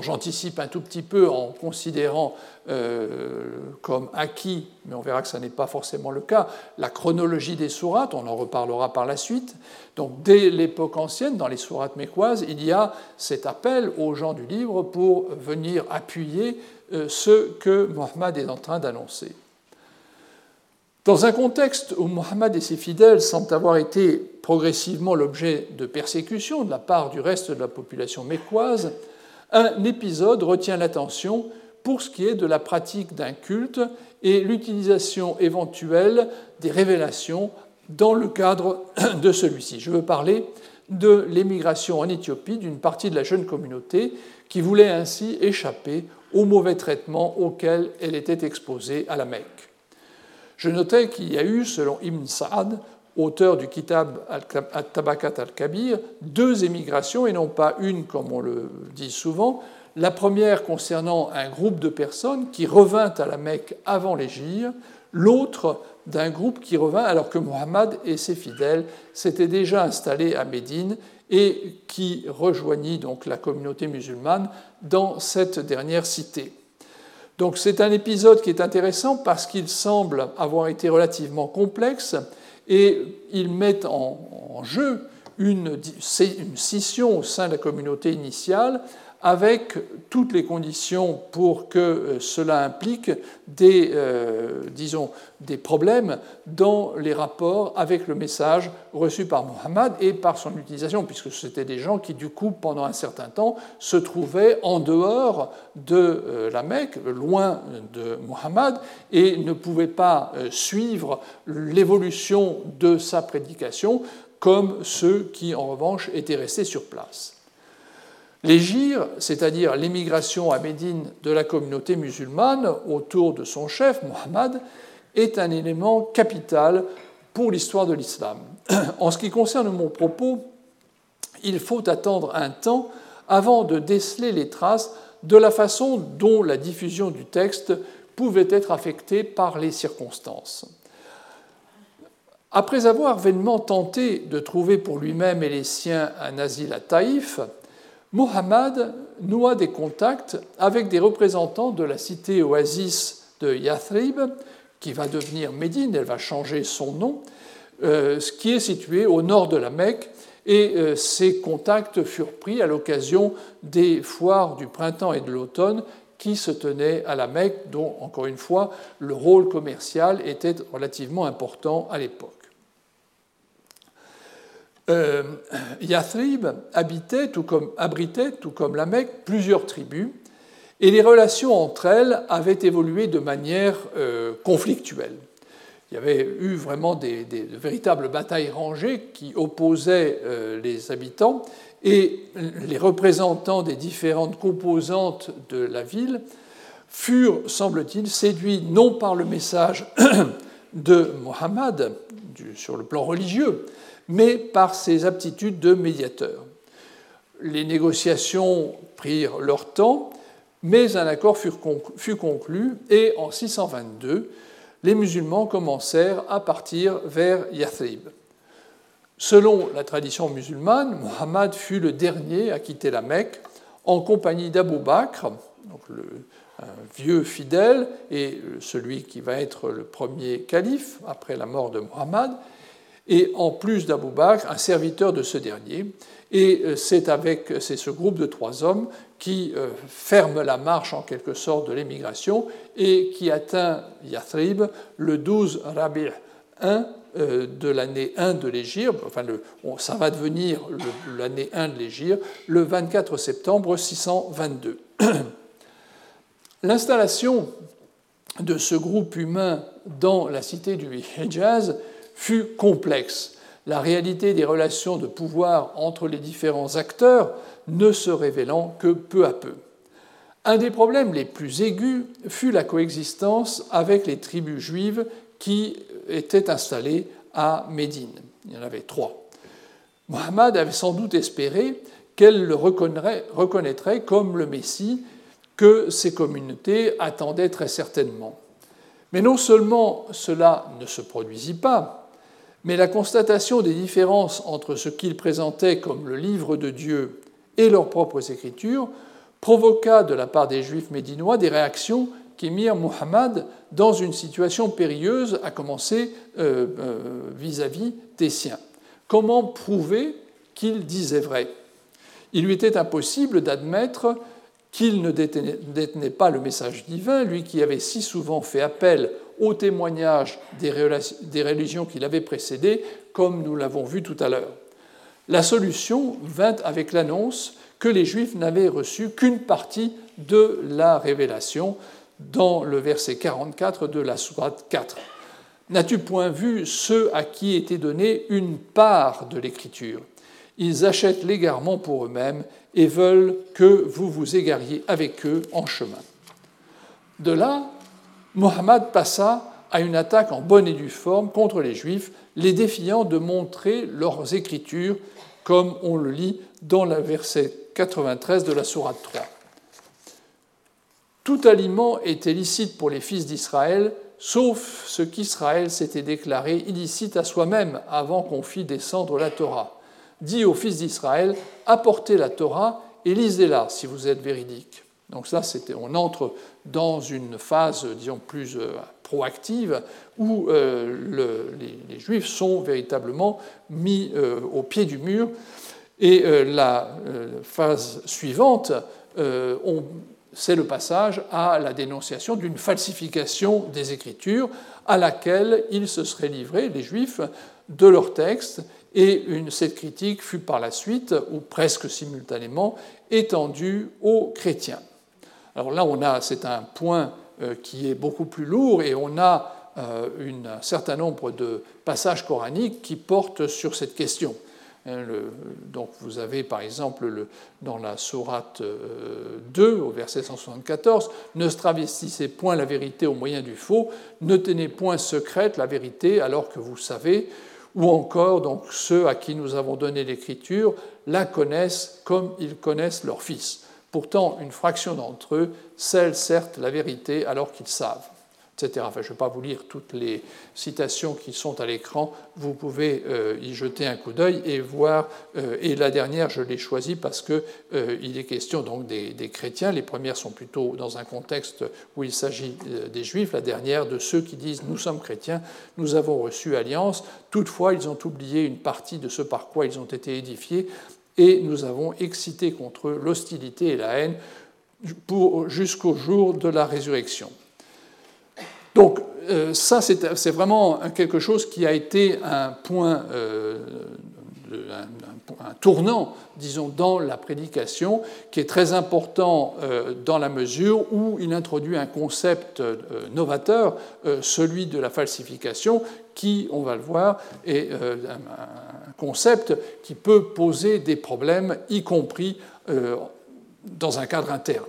j'anticipe un tout petit peu en considérant euh, comme acquis, mais on verra que ce n'est pas forcément le cas, la chronologie des sourates, on en reparlera par la suite. Donc dès l'époque ancienne, dans les sourates mécoises, il y a cet appel aux gens du livre pour venir appuyer euh, ce que Mohammed est en train d'annoncer. Dans un contexte où Mohammed et ses fidèles semblent avoir été progressivement l'objet de persécutions de la part du reste de la population mécoise, un épisode retient l'attention pour ce qui est de la pratique d'un culte et l'utilisation éventuelle des révélations dans le cadre de celui-ci. Je veux parler de l'émigration en Éthiopie d'une partie de la jeune communauté qui voulait ainsi échapper aux mauvais traitements auxquels elle était exposée à la Mecque. Je notais qu'il y a eu, selon Ibn Sa'ad, auteur du Kitab al-Tabakat al-Kabir, deux émigrations et non pas une comme on le dit souvent. La première concernant un groupe de personnes qui revint à la Mecque avant l'Égypte, l'autre d'un groupe qui revint alors que Mohammed et ses fidèles s'étaient déjà installés à Médine et qui rejoignit donc la communauté musulmane dans cette dernière cité. Donc c'est un épisode qui est intéressant parce qu'il semble avoir été relativement complexe et il met en, jeu une, scission au sein de la communauté initiale avec toutes les conditions pour que euh, cela implique des, euh, des problèmes dans les rapports avec le message reçu par Mohammed et par son utilisation, puisque c'était des gens qui, du coup, pendant un certain temps, se trouvaient en dehors de euh, la Mecque, loin de Mohammed, et ne pouvaient pas suivre l'évolution de sa prédication comme ceux qui, en revanche, étaient restés sur place. L'égir, c'est-à-dire l'émigration à Médine de la communauté musulmane autour de son chef, Mohammed, est un élément capital pour l'histoire de l'islam. En ce qui concerne mon propos, il faut attendre un temps avant de déceler les traces de la façon dont la diffusion du texte pouvait être affectée par les circonstances. Après avoir vainement tenté de trouver pour lui-même et les siens un asile à Taïf, Muhammad noua des contacts avec des représentants de la cité oasis de Yathrib, qui va devenir Médine, elle va changer son nom, euh, qui est situé au nord de la Mecque, et euh, ces contacts furent pris à l'occasion des foires du printemps et de l'automne qui se tenaient à la Mecque, dont, encore une fois, le rôle commercial était relativement important à l'époque. Euh, Yathrib habitait, abritait, tout comme la Mecque, plusieurs tribus, et les relations entre elles avaient évolué de manière euh, conflictuelle. Il y avait eu vraiment des, de véritables batailles rangées qui opposaient euh, les habitants, et les représentants des différentes composantes de la ville furent, semble-t-il, séduits non par le message de Mohammed sur le plan religieux, mais par ses aptitudes de médiateur. Les négociations prirent leur temps, mais un accord fut conclu et en 622, les musulmans commencèrent à partir vers Yathrib. Selon la tradition musulmane, Mohammed fut le dernier à quitter la Mecque en compagnie d'Abou Bakr, donc le vieux fidèle et celui qui va être le premier calife après la mort de Mohammed, et en plus d'Abou Bakr, un serviteur de ce dernier. Et euh, c'est avec c'est ce groupe de trois hommes qui euh, ferme la marche en quelque sorte de l'émigration et qui atteint Yathrib le 12 Rabi' 1 euh, de l'année 1 de l'Égir, enfin ça va devenir l'année 1 de l'Égir, le 24 septembre 622. L'installation de ce groupe humain dans la cité du Hijaz fut complexe. La réalité des relations de pouvoir entre les différents acteurs ne se révélant que peu à peu. Un des problèmes les plus aigus fut la coexistence avec les tribus juives qui étaient installées à Médine. Il y en avait trois. Mohammed avait sans doute espéré qu'elle le reconnaîtrait comme le Messie que ces communautés attendaient très certainement. Mais non seulement cela ne se produisit pas, mais la constatation des différences entre ce qu'ils présentaient comme le livre de Dieu et leurs propres écritures provoqua de la part des Juifs médinois des réactions qui mirent Muhammad dans une situation périlleuse, à commencer euh, euh, vis-à-vis des siens. Comment prouver qu'il disait vrai? Il lui était impossible d'admettre qu'il ne détenait pas le message divin, lui qui avait si souvent fait appel au témoignage des religions qui l'avaient précédé, comme nous l'avons vu tout à l'heure. La solution vint avec l'annonce que les Juifs n'avaient reçu qu'une partie de la révélation dans le verset 44 de la Sourate 4. N'as-tu point vu ceux à qui était donnée une part de l'Écriture? Ils achètent l'égarement pour eux-mêmes et veulent que vous vous égariez avec eux en chemin. De là, Mohammed passa à une attaque en bonne et due forme contre les Juifs, les défiant de montrer leurs écritures, comme on le lit dans le verset 93 de la Sourate 3. Tout aliment était licite pour les fils d'Israël, sauf ce qu'Israël s'était déclaré illicite à soi-même avant qu'on fît descendre la Torah. Dit aux fils d'Israël, apportez la Torah et lisez-la si vous êtes véridiques. Donc ça, on entre dans une phase, disons, plus euh, proactive, où euh, les, Juifs sont véritablement mis euh, au pied du mur. Et la phase suivante, c'est le passage à la dénonciation d'une falsification des Écritures, à laquelle ils se seraient livrés, les Juifs, de leurs textes, et cette critique fut par la suite, ou presque simultanément, étendue aux chrétiens. Alors là, on a, c'est un point euh, qui est beaucoup plus lourd et on a euh, un certain nombre de passages coraniques qui portent sur cette question. Hein, donc vous avez par exemple dans la sourate 2 euh, au verset 174 Ne travestissez point la vérité au moyen du faux, ne tenez point secrète la vérité alors que vous savez, ou encore donc ceux à qui nous avons donné l'écriture la connaissent comme ils connaissent leur fils. Pourtant, une fraction d'entre eux scellent certes la vérité alors qu'ils savent, etc. Je ne vais pas vous lire toutes les citations qui sont à l'écran, vous pouvez euh, y jeter un coup d'œil et voir, euh, et la dernière, je l'ai choisie parce qu'il euh, est question donc des, chrétiens, les premières sont plutôt dans un contexte où il s'agit des juifs, la dernière de ceux qui disent nous sommes chrétiens, nous avons reçu alliance, toutefois ils ont oublié une partie de ce par quoi ils ont été édifiés, et nous avons excité contre eux l'hostilité et la haine jusqu'au jour de la résurrection. Donc euh, ça, c'est vraiment quelque chose qui a été un point, euh, un, tournant, disons, dans la prédication, qui est très important euh, dans la mesure où il introduit un concept novateur, celui de la falsification, qui, on va le voir, est un concept qui peut poser des problèmes, y compris euh, dans un cadre interne.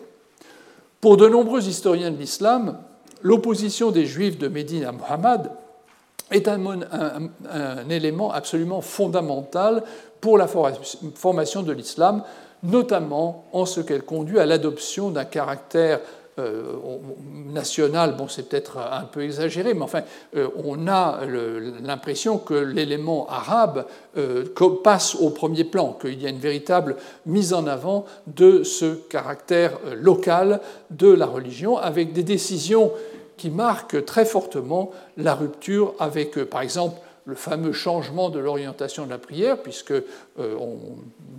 Pour de nombreux historiens de l'islam, l'opposition des juifs de Médine à Muhammad est un, élément absolument fondamental pour la formation de l'islam, notamment en ce qu'elle conduit à l'adoption d'un caractère euh, national, bon, c'est peut-être un peu exagéré, mais enfin, euh, on a l'impression que l'élément arabe euh, passe au premier plan, qu'il y a une véritable mise en avant de ce caractère local de la religion, avec des décisions qui marquent très fortement la rupture avec, par exemple, le fameux changement de l'orientation de la prière, puisque on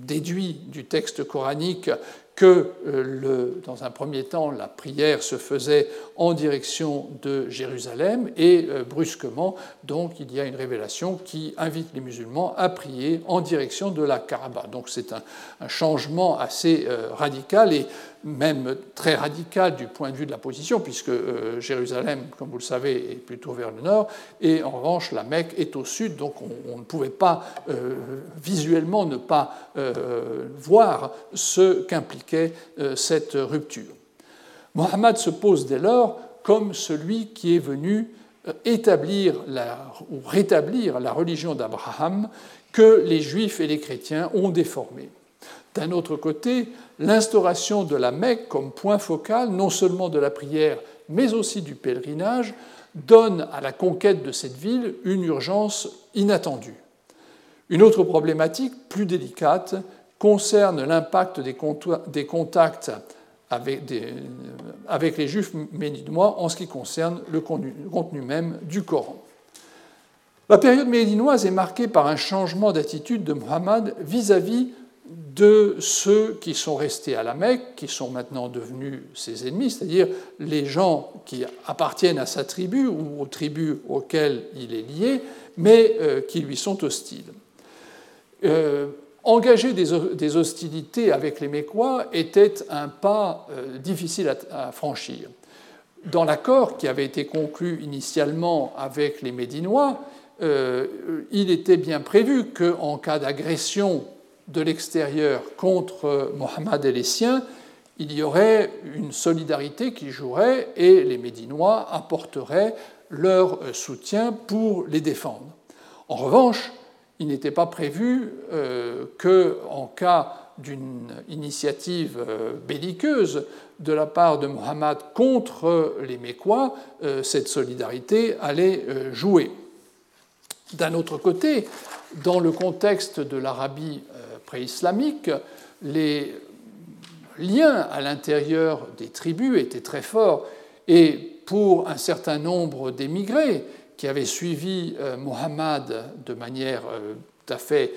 déduit du texte coranique que, euh, dans un premier temps, la prière se faisait en direction de Jérusalem et euh, brusquement, donc, il y a une révélation qui invite les musulmans à prier en direction de la Kaaba. Donc, c'est un, changement assez euh, radical et même très radical du point de vue de la position, puisque Jérusalem, comme vous le savez, est plutôt vers le nord, et en revanche, la Mecque est au sud, donc on, ne pouvait pas visuellement ne pas voir ce qu'implique euh, cette rupture. Mohammed se pose dès lors comme celui qui est venu euh, établir ou rétablir la religion d'Abraham que les juifs et les chrétiens ont déformée. D'un autre côté, l'instauration de la Mecque comme point focal non seulement de la prière mais aussi du pèlerinage donne à la conquête de cette ville une urgence inattendue. Une autre problématique plus délicate concerne l'impact des contacts avec, les juifs médinois en ce qui concerne le contenu même du Coran. La période médinoise est marquée par un changement d'attitude de Muhammad vis-à-vis de ceux qui sont restés à la Mecque, qui sont maintenant devenus ses ennemis, c'est-à-dire les gens qui appartiennent à sa tribu ou aux tribus auxquelles il est lié, mais euh, qui lui sont hostiles. Euh, engager des hostilités avec les Mécois était un pas euh, difficile à franchir. Dans l'accord qui avait été conclu initialement avec les Médinois, il était bien prévu qu'en cas d'agression de l'extérieur contre Mohammed et les siens, il y aurait une solidarité qui jouerait et les Médinois apporteraient leur soutien pour les défendre. En revanche, il n'était pas prévu euh, qu'en cas d'une initiative euh, belliqueuse de la part de Mohammed contre les Mécois, euh, cette solidarité allait jouer. D'un autre côté, dans le contexte de l'Arabie pré-islamique, les lien à l'intérieur des tribus était très fort. Et pour un certain nombre d'émigrés qui avaient suivi euh, Mohammed de manière euh, tout à fait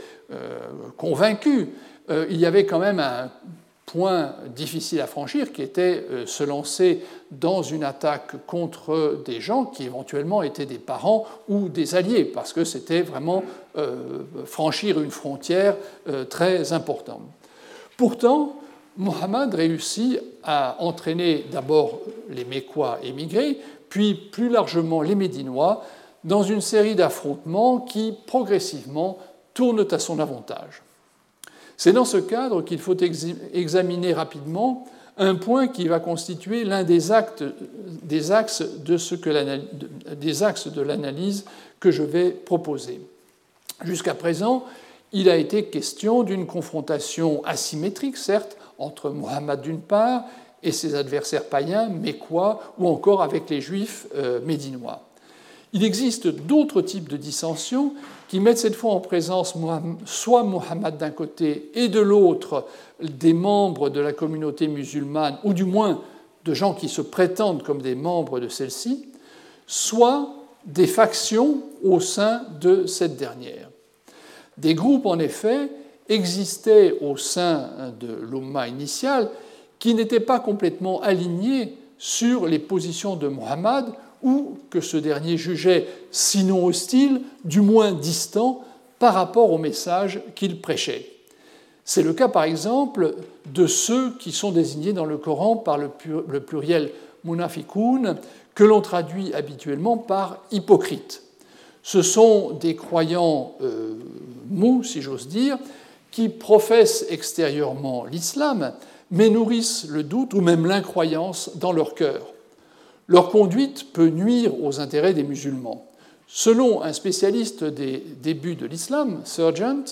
convaincue, il y avait quand même un point difficile à franchir qui était se lancer dans une attaque contre des gens qui éventuellement étaient des parents ou des alliés, parce que c'était vraiment franchir une frontière très importante. Pourtant, Mohammed réussit à entraîner d'abord les Mécois émigrés, puis plus largement les Médinois, dans une série d'affrontements qui progressivement tournent à son avantage. C'est dans ce cadre qu'il faut examiner rapidement un point qui va constituer l'un des, axes de des axes de l'analyse que je vais proposer. Jusqu'à présent, il a été question d'une confrontation asymétrique, certes, entre Mohammed d'une part et ses adversaires païens, mécois, ou encore avec les juifs euh, médinois. Il existe d'autres types de dissensions qui mettent cette fois en présence soit Mohammed d'un côté et de l'autre des membres de la communauté musulmane, ou du moins de gens qui se prétendent comme des membres de celle-ci, soit des factions au sein de cette dernière. Des groupes, en effet, existaient au sein de l'Umma initiale qui n'étaient pas complètement alignés sur les positions de Muhammad ou que ce dernier jugeait, sinon hostile, du moins distant par rapport au message qu'il prêchait. C'est le cas, par exemple, de ceux qui sont désignés dans le Coran par le pluriel munafiqun, que l'on traduit habituellement par hypocrite. Ce sont des croyants euh, mous, si j'ose dire, qui professent extérieurement l'islam, mais nourrissent le doute ou même l'incroyance dans leur cœur. Leur conduite peut nuire aux intérêts des musulmans. Selon un spécialiste des débuts de l'islam, Sergeant,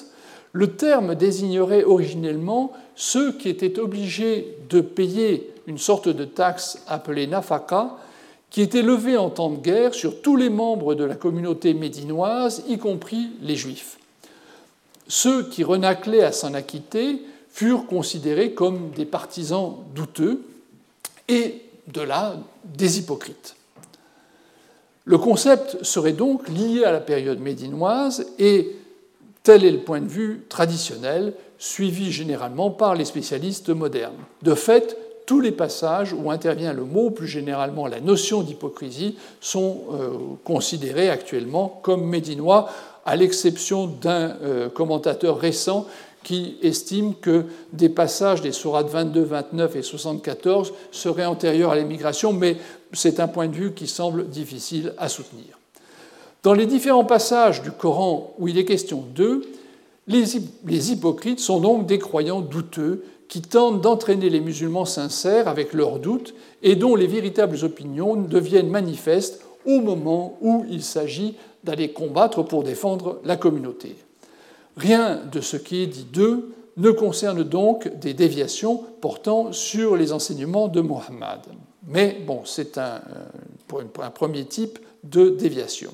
le terme désignerait originellement ceux qui étaient obligés de payer une sorte de taxe appelée nafaka, qui était levée en temps de guerre sur tous les membres de la communauté médinoise, y compris les juifs. Ceux qui renaclaient à s'en acquitter furent considérés comme des partisans douteux et de là des hypocrites. Le concept serait donc lié à la période médinoise et tel est le point de vue traditionnel suivi généralement par les spécialistes modernes. De fait, tous les passages où intervient le mot, plus généralement la notion d'hypocrisie, sont euh, considérés actuellement comme médinois à l'exception d'un euh, commentateur récent qui estime que des passages des sourates 22, 29 et 74 seraient antérieurs à l'émigration, mais c'est un point de vue qui semble difficile à soutenir. Dans les différents passages du Coran où il est question d'eux, les hypocrites sont donc des croyants douteux qui tentent d'entraîner les musulmans sincères avec leurs doutes et dont les véritables opinions deviennent manifestes au moment où il s'agit d'aller combattre pour défendre la communauté. Rien de ce qui est dit d'eux ne concerne donc des déviations portant sur les enseignements de Mohammed. Mais bon, c'est un, un, premier type de déviation.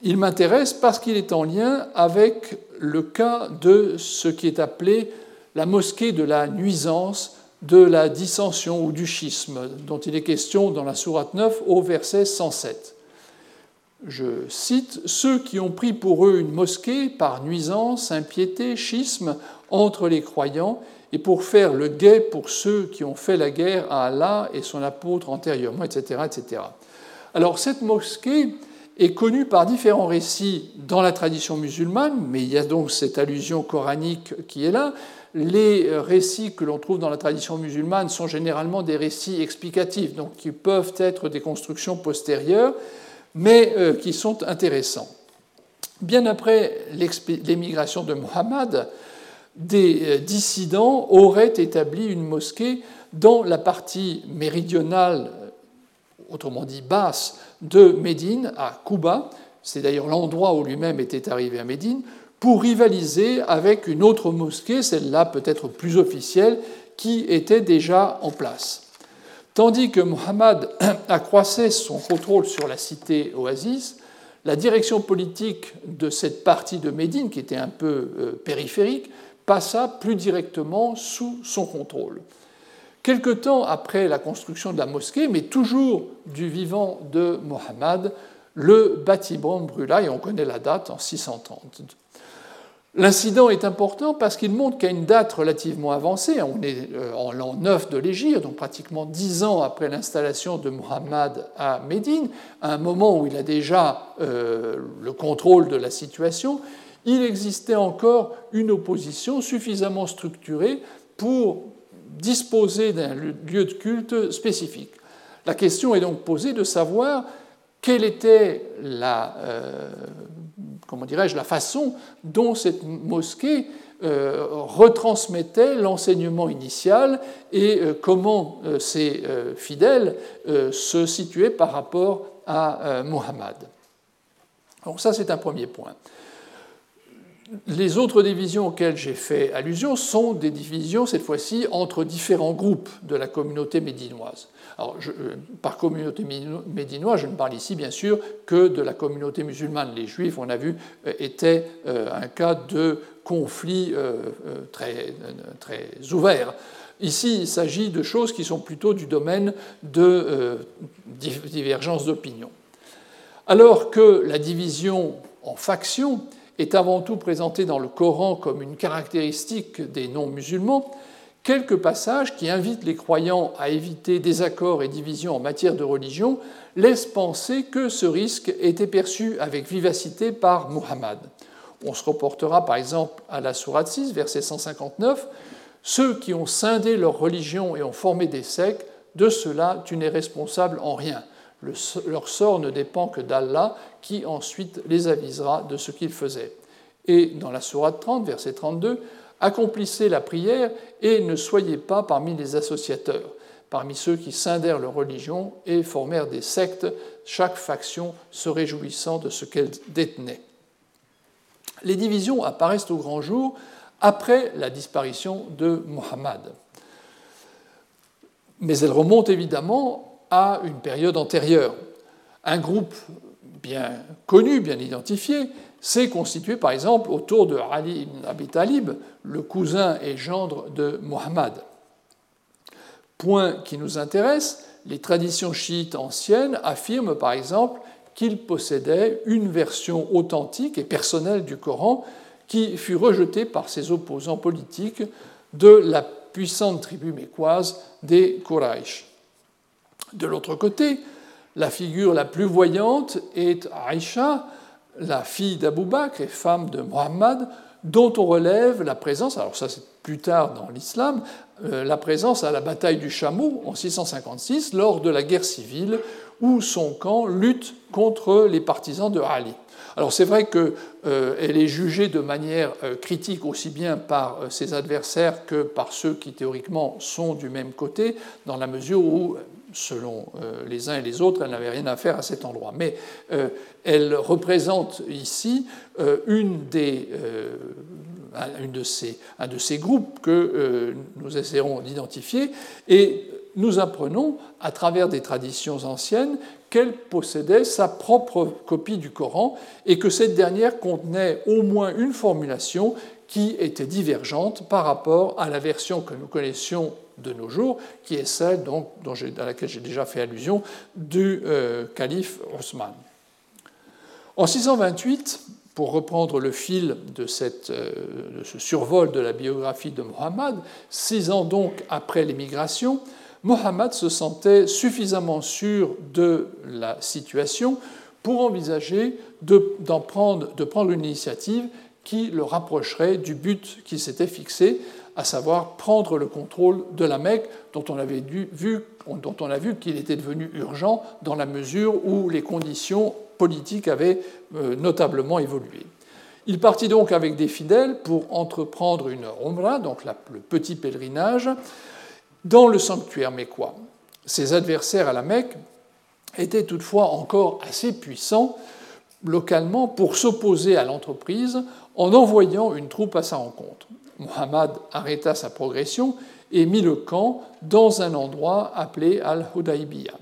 Il m'intéresse parce qu'il est en lien avec le cas de ce qui est appelé la mosquée de la nuisance, de la dissension ou du schisme, dont il est question dans la Sourate 9 au verset 107 je cite, ceux qui ont pris pour eux une mosquée par nuisance, impiété, schisme entre les croyants, et pour faire le guet pour ceux qui ont fait la guerre à Allah et son apôtre antérieurement, etc. etc. Alors cette mosquée est connue par différents récits dans la tradition musulmane, mais il y a donc cette allusion coranique qui est là. Les récits que l'on trouve dans la tradition musulmane sont généralement des récits explicatifs, donc qui peuvent être des constructions postérieures mais euh, qui sont intéressants. Bien après l'émigration de Muhammad, des euh, dissidents auraient établi une mosquée dans la partie méridionale, autrement dit basse, de Médine, à Kouba. C'est d'ailleurs l'endroit où lui-même était arrivé à Médine, pour rivaliser avec une autre mosquée, celle-là peut-être plus officielle, qui était déjà en place. Tandis que Mohammed accroissait son contrôle sur la cité oasis, la direction politique de cette partie de Médine, qui était un peu euh, périphérique, passa plus directement sous son contrôle. Quelque temps après la construction de la mosquée, mais toujours du vivant de Mohammed, le bâtiment brûla, et on connaît la date, en 630. L'incident est important parce qu'il montre qu'à une date relativement avancée, on est euh, en l'an 9 de l'Égypte, donc pratiquement dix ans après l'installation de Muhammad à Médine, à un moment où il a déjà euh, le contrôle de la situation, il existait encore une opposition suffisamment structurée pour disposer d'un lieu de culte spécifique. La question est donc posée de savoir quelle était la, euh, comment dirais-je, la façon dont cette mosquée euh, retransmettait l'enseignement initial et euh, comment ses fidèles se situaient par rapport à Muhammad. Donc ça, c'est un premier point. Les autres divisions auxquelles j'ai fait allusion sont des divisions, cette fois-ci, entre différents groupes de la communauté médinoise. Euh, par communauté médinoise, je ne parle ici, bien sûr, que de la communauté musulmane. Les juifs, on a vu, euh, étaient euh, un cas de conflit très, très ouvert. Ici, il s'agit de choses qui sont plutôt du domaine de divergence d'opinion. Alors que la division en factions est avant tout présentée dans le Coran comme une caractéristique des non-musulmans, quelques passages qui invitent les croyants à éviter désaccords et divisions en matière de religion laissent penser que ce risque était perçu avec vivacité par Muhammad. On se reportera par exemple à la Sourate 6, verset 159. Ceux qui ont scindé leur religion et ont formé des sectes, de cela tu n'es responsable en rien. leur sort ne dépend que d'Allah, qui ensuite les avisera de ce qu'ils faisaient. Et dans la Sourate 30, verset 32, accomplissez la prière et ne soyez pas parmi les associateurs, parmi ceux qui scindèrent leur religion et formèrent des sectes, chaque faction se réjouissant de ce qu'elle détenait. Les divisions apparaissent au grand jour après la disparition de Muhammad. Mais elles remontent évidemment à une période antérieure. Un groupe bien connu, bien identifié, s'est constitué par exemple autour de Ali ibn Abi Talib, le cousin et gendre de Muhammad. Point qui nous intéresse, les traditions chiites anciennes affirment par exemple qu'il possédait une version authentique et personnelle du Coran qui fut rejetée par ses opposants politiques de la puissante tribu mécoise des Quraysh. De l'autre côté, la figure la plus voyante est Aïcha, la fille d'Abou Bakr et femme de Muhammad, dont on relève la présence, alors ça c'est plus tard dans l'islam, euh, la présence à la bataille du Chameau en 656 lors de la guerre civile où son camp lutte contre les partisans de Ali. Alors c'est vrai qu'elle euh, est jugée de manière euh, critique aussi bien par ses adversaires que par ceux qui théoriquement sont du même côté, dans la mesure où selon euh, les uns et les autres, elle n'avait rien à faire à cet endroit. Mais euh, elle représente ici euh, une des, de ces, un de ces groupes que nous essaierons d'identifier, et nous apprenons, à travers des traditions anciennes, qu'elle possédait sa propre copie du Coran et que cette dernière contenait au moins une formulation qui était divergente par rapport à la version que nous connaissions de nos jours, qui est celle à laquelle j'ai déjà fait allusion du euh, calife Osman. En 628, pour reprendre le fil euh, de, ce survol de la biographie de Mohammed, six ans donc après l'émigration, Mohammed se sentait suffisamment sûr de la situation pour envisager de, prendre, de prendre une initiative qui le rapprocherait du but qu'il s'était fixé, à savoir prendre le contrôle de la Mecque, dont on, avait vu, a vu qu'il était devenu urgent dans la mesure où les conditions politiques avaient euh, notablement évolué. Il partit donc avec des fidèles pour entreprendre une Umrah, donc le petit pèlerinage, dans le sanctuaire mécois. Ses adversaires à la Mecque étaient toutefois encore assez puissants localement pour s'opposer à l'entreprise en envoyant une troupe à sa rencontre. Muhammad arrêta sa progression et mit le camp dans un endroit appelé Al-Hudaybiyah.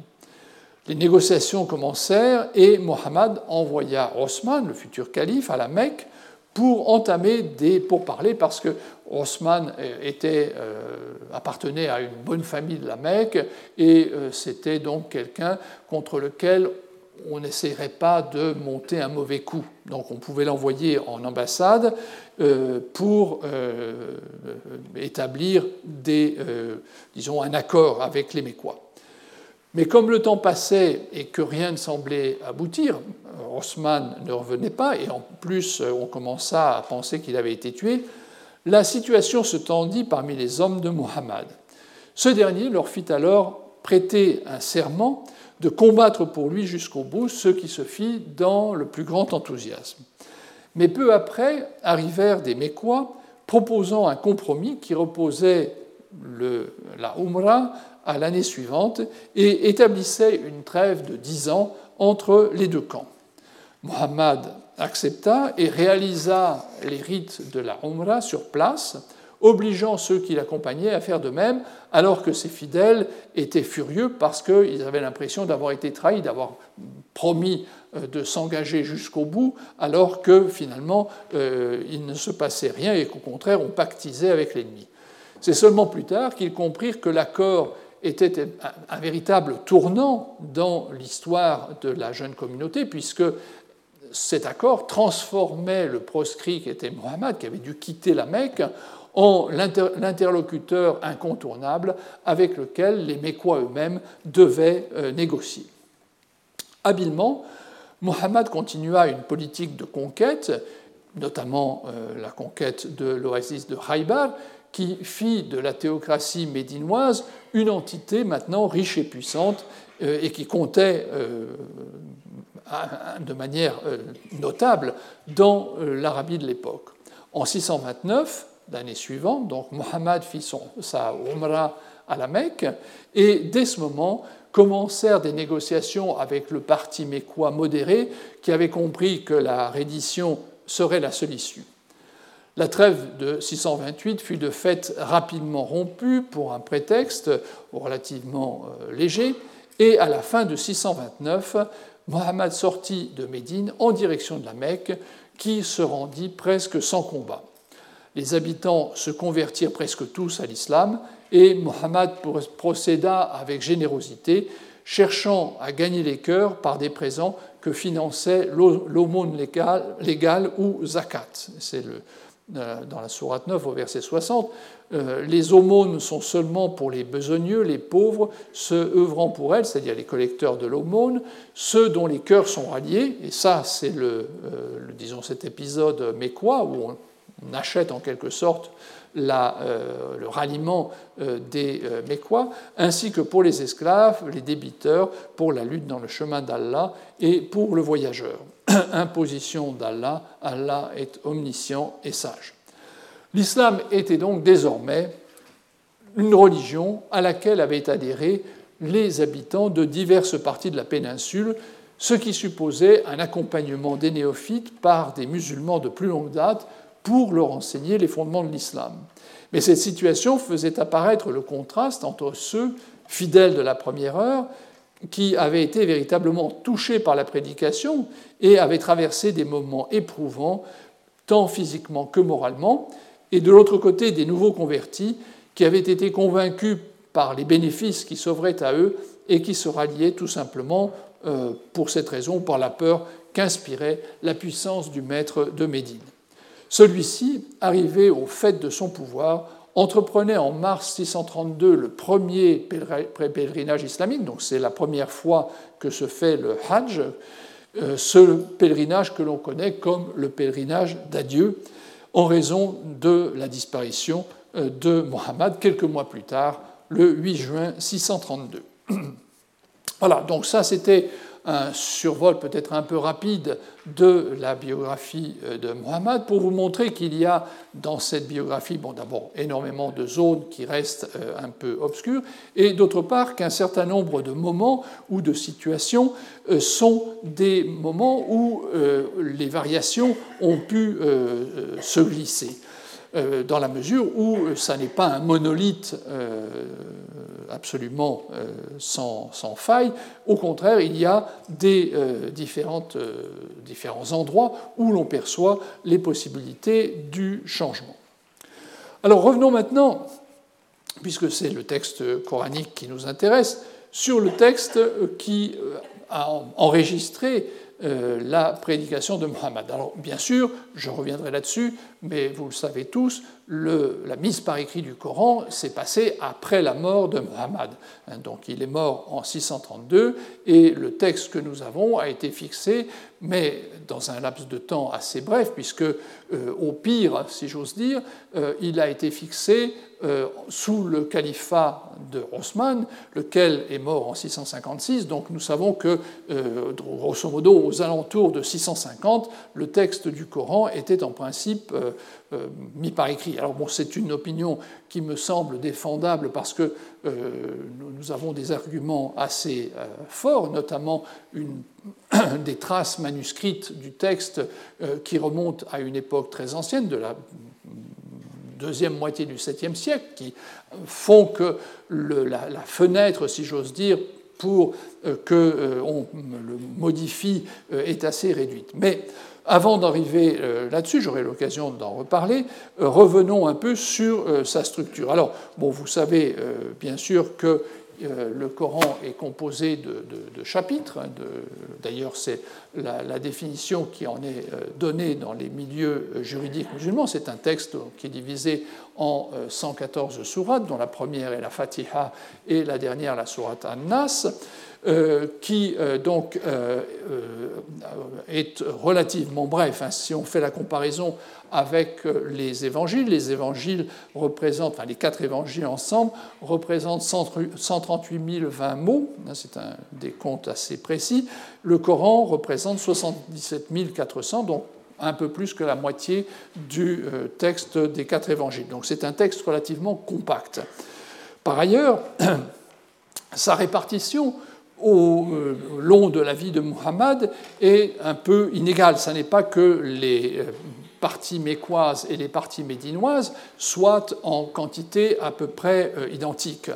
Les négociations commencèrent et Muhammad envoya Osman, le futur calife, à la Mecque pour entamer des pourparlers, parce que Osman était, appartenait à une bonne famille de la Mecque, et c'était donc quelqu'un contre lequel on n'essayerait pas de monter un mauvais coup. Donc on pouvait l'envoyer en ambassade euh, pour euh, établir des, euh, disons, un accord avec les Mécois. Mais comme le temps passait et que rien ne semblait aboutir, Osman ne revenait pas, et en plus on commença à penser qu'il avait été tué, la situation se tendit parmi les hommes de Muhammad. Ce dernier leur fit alors prêter un serment de combattre pour lui jusqu'au bout, ce qui se fit dans le plus grand enthousiasme. Mais peu après arrivèrent des Mécois proposant un compromis qui reposait la Umrah à l'année suivante et établissait une trêve de dix ans entre les deux camps. Mohammed accepta et réalisa les rites de la Umrah sur place, obligeant ceux qui l'accompagnaient à faire de même, alors que ses fidèles étaient furieux parce qu'ils avaient l'impression d'avoir été trahis, d'avoir promis euh, de s'engager jusqu'au bout, alors que finalement euh, il ne se passait rien et qu'au contraire on pactisait avec l'ennemi. C'est seulement plus tard qu'ils comprirent que l'accord était un véritable tournant dans l'histoire de la jeune communauté, puisque cet accord transformait le proscrit qui était Mohammed, qui avait dû quitter la Mecque, en l'interlocuteur incontournable avec lequel les Mécois eux-mêmes devaient euh, négocier. Habilement, Mohammed continua une politique de conquête, notamment euh, la conquête de l'oasis de Haïbar, qui fit de la théocratie médinoise une entité maintenant riche et puissante euh, et qui comptait de manière notable dans l'Arabie de l'époque. En 629, l'année suivante. Donc Mohammed fit son, sa Umrah à la Mecque, et dès ce moment commencèrent des négociations avec le parti mécois modéré qui avait compris que la reddition serait la seule issue. La trêve de 628 fut de fait rapidement rompue pour un prétexte relativement euh, léger, et à la fin de 629, Mohammed sortit de Médine en direction de la Mecque, qui se rendit presque sans combat les habitants se convertirent presque tous à l'islam et Mohammed procéda avec générosité, cherchant à gagner les cœurs par des présents que finançait l'aumône légale ou zakat. C'est euh, dans la Sourate 9 au verset 60. Euh, les aumônes sont seulement pour les besogneux, les pauvres, ceux œuvrant pour elles, c'est-à-dire les collecteurs de l'aumône, ceux dont les cœurs sont ralliés, et ça c'est le, euh, disons cet épisode mécois où on on achète en quelque sorte euh, le ralliement euh, des euh, Mécois, ainsi que pour les esclaves, les débiteurs, pour la lutte dans le chemin d'Allah et pour le voyageur. Imposition d'Allah, Allah est omniscient et sage. L'islam était donc désormais une religion à laquelle avaient adhéré les habitants de diverses parties de la péninsule, ce qui supposait un accompagnement des néophytes par des musulmans de plus longue date pour leur enseigner les fondements de l'islam. Mais cette situation faisait apparaître le contraste entre ceux, fidèles de la première heure, qui avaient été véritablement touchés par la prédication et avaient traversé des moments éprouvants, tant physiquement que moralement, et de l'autre côté des nouveaux convertis qui avaient été convaincus par les bénéfices qui s'offraient à eux et qui se ralliaient tout simplement euh, pour cette raison, par la peur qu'inspirait la puissance du maître de Médine. Celui-ci, arrivé au fait de son pouvoir, entreprenait en mars 632 le premier pèlerinage islamique, donc c'est la première fois que se fait le Hajj, euh, ce pèlerinage que l'on connaît comme le pèlerinage d'adieu, en raison de la disparition euh, de Mohammed quelques mois plus tard, le 8 juin 632. Voilà, donc ça c'était un survol peut-être un peu rapide de la biographie euh, de Mohammed pour vous montrer qu'il y a dans cette biographie, d'abord énormément de zones qui restent euh, un peu obscures, et d'autre part qu'un certain nombre de moments ou de situations euh, sont des moments où les variations ont pu se glisser. Euh, dans la mesure où ça n'est pas un monolithe absolument sans, faille. Au contraire, il y a des différentes, différents endroits où l'on perçoit les possibilités du changement. Alors revenons maintenant, puisque c'est le texte coranique qui nous intéresse, sur le texte qui a enregistré euh, la prédication de Muhammad. Alors bien sûr, je reviendrai là-dessus, mais vous le savez tous, la mise par écrit du Coran s'est passée après la mort de Muhammad. Hein, donc il est mort en 632 et le texte que nous avons a été fixé, mais dans un laps de temps assez bref, puisque euh, au pire, si j'ose dire, euh, il a été fixé euh, sous le califat de Osman, lequel est mort en 656. Donc nous savons que, grosso modo, aux alentours de 650, le texte du Coran était en principe mis par écrit. Alors bon, c'est une opinion qui me semble défendable parce que nous avons des arguments assez forts, notamment des traces manuscrites du texte qui remontent à une époque très ancienne, de la deuxième moitié du 7e siècle, qui font que la, fenêtre, si j'ose dire, pour euh, qu'on euh, le modifie euh, est assez réduite. Avant d'arriver là-dessus, j'aurai l'occasion d'en reparler, revenons un peu sur sa structure. Alors, bon, vous savez bien sûr que euh, le Coran est composé de, chapitres. Hein, d'ailleurs, c'est la, définition qui en est euh, donnée dans les milieux euh, juridiques musulmans. C'est un texte qui est divisé en 114 sourates, dont la première est la Fatiha et la dernière la sourate An-Nas. Euh, qui euh, donc euh, est relativement bref. Hein. Si on fait la comparaison avec les évangiles, les évangiles représentent, enfin les quatre évangiles ensemble, représentent 138 020 mots, hein, c'est un décompte assez précis. Le Coran représente 77 400, donc un peu plus que la moitié du texte des quatre évangiles. Donc c'est un texte relativement compact. Par ailleurs, sa répartition au euh, long de la vie de Muhammad est un peu inégal. Ce n'est pas que les euh, parties mécoises et les parties médinoises soient en quantité à peu près euh, identiques.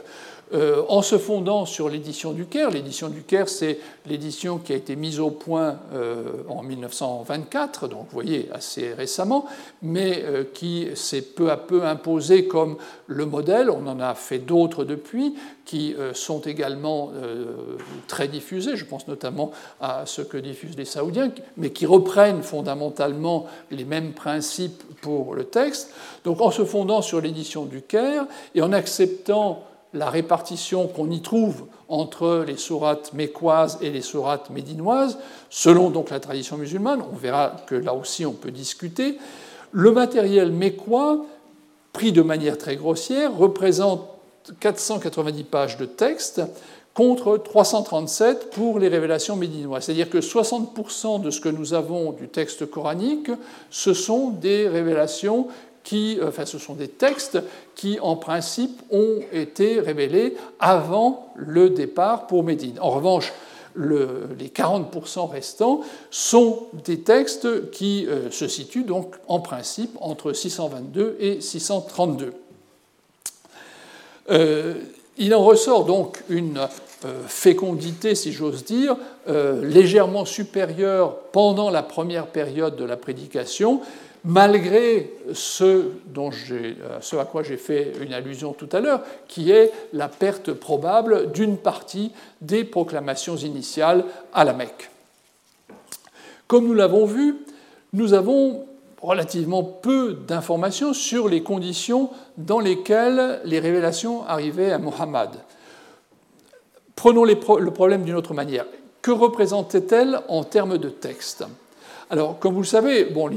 Euh, en se fondant sur l'édition du Caire. L'édition du Caire, c'est l'édition qui a été mise au point euh, en 1924, donc vous voyez assez récemment, mais euh, qui s'est peu à peu imposée comme le modèle. On en a fait d'autres depuis qui sont également très diffusés. Je pense notamment à ce que diffusent les Saoudiens, mais qui reprennent fondamentalement les mêmes principes pour le texte. Donc en se fondant sur l'édition du Caire et en acceptant la répartition qu'on y trouve entre les sourates mécoises et les sourates médinoises, selon donc la tradition musulmane, on verra que là aussi on peut discuter, le matériel mécois, pris de manière très grossière, représente 490 pages de texte contre 337 pour les révélations médinoises. C'est-à-dire que 60% de ce que nous avons du texte coranique, ce sont des révélations euh, ce sont des textes qui, en principe, ont été révélés avant le départ pour Médine. En revanche, les 40% restants sont des textes qui euh, se situent donc en principe entre 622 et 632. Euh, il en ressort donc une fécondité, si j'ose dire, légèrement supérieure pendant la première période de la prédication, malgré ce, dont ce à quoi j'ai fait une allusion tout à l'heure, qui est la perte probable d'une partie des proclamations initiales à la Mecque. Comme nous l'avons vu, nous avons relativement peu d'informations sur les conditions dans lesquelles les révélations arrivaient à Mohammed. Prenons le problème d'une autre manière. Que représentaient-elles en termes de texte? Alors, comme vous le savez, bon,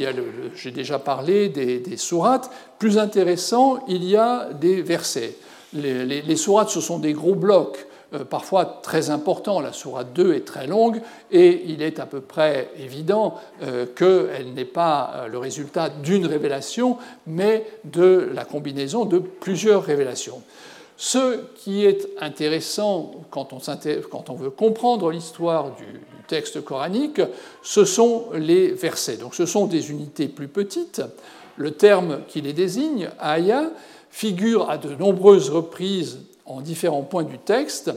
j'ai déjà parlé des, sourates. Plus intéressant, il y a des versets. Les, sourates, ce sont des gros blocs, euh, parfois très importants. La sourate 2 est très longue et il est à peu près évident euh, qu'elle n'est pas euh, le résultat d'une révélation, mais de la combinaison de plusieurs révélations. Ce qui est intéressant quand on, quand on veut comprendre l'histoire du, texte coranique, ce sont les versets. Donc ce sont des unités plus petites, Le terme qui les désigne, aya, figure à de nombreuses reprises en différents points du texte.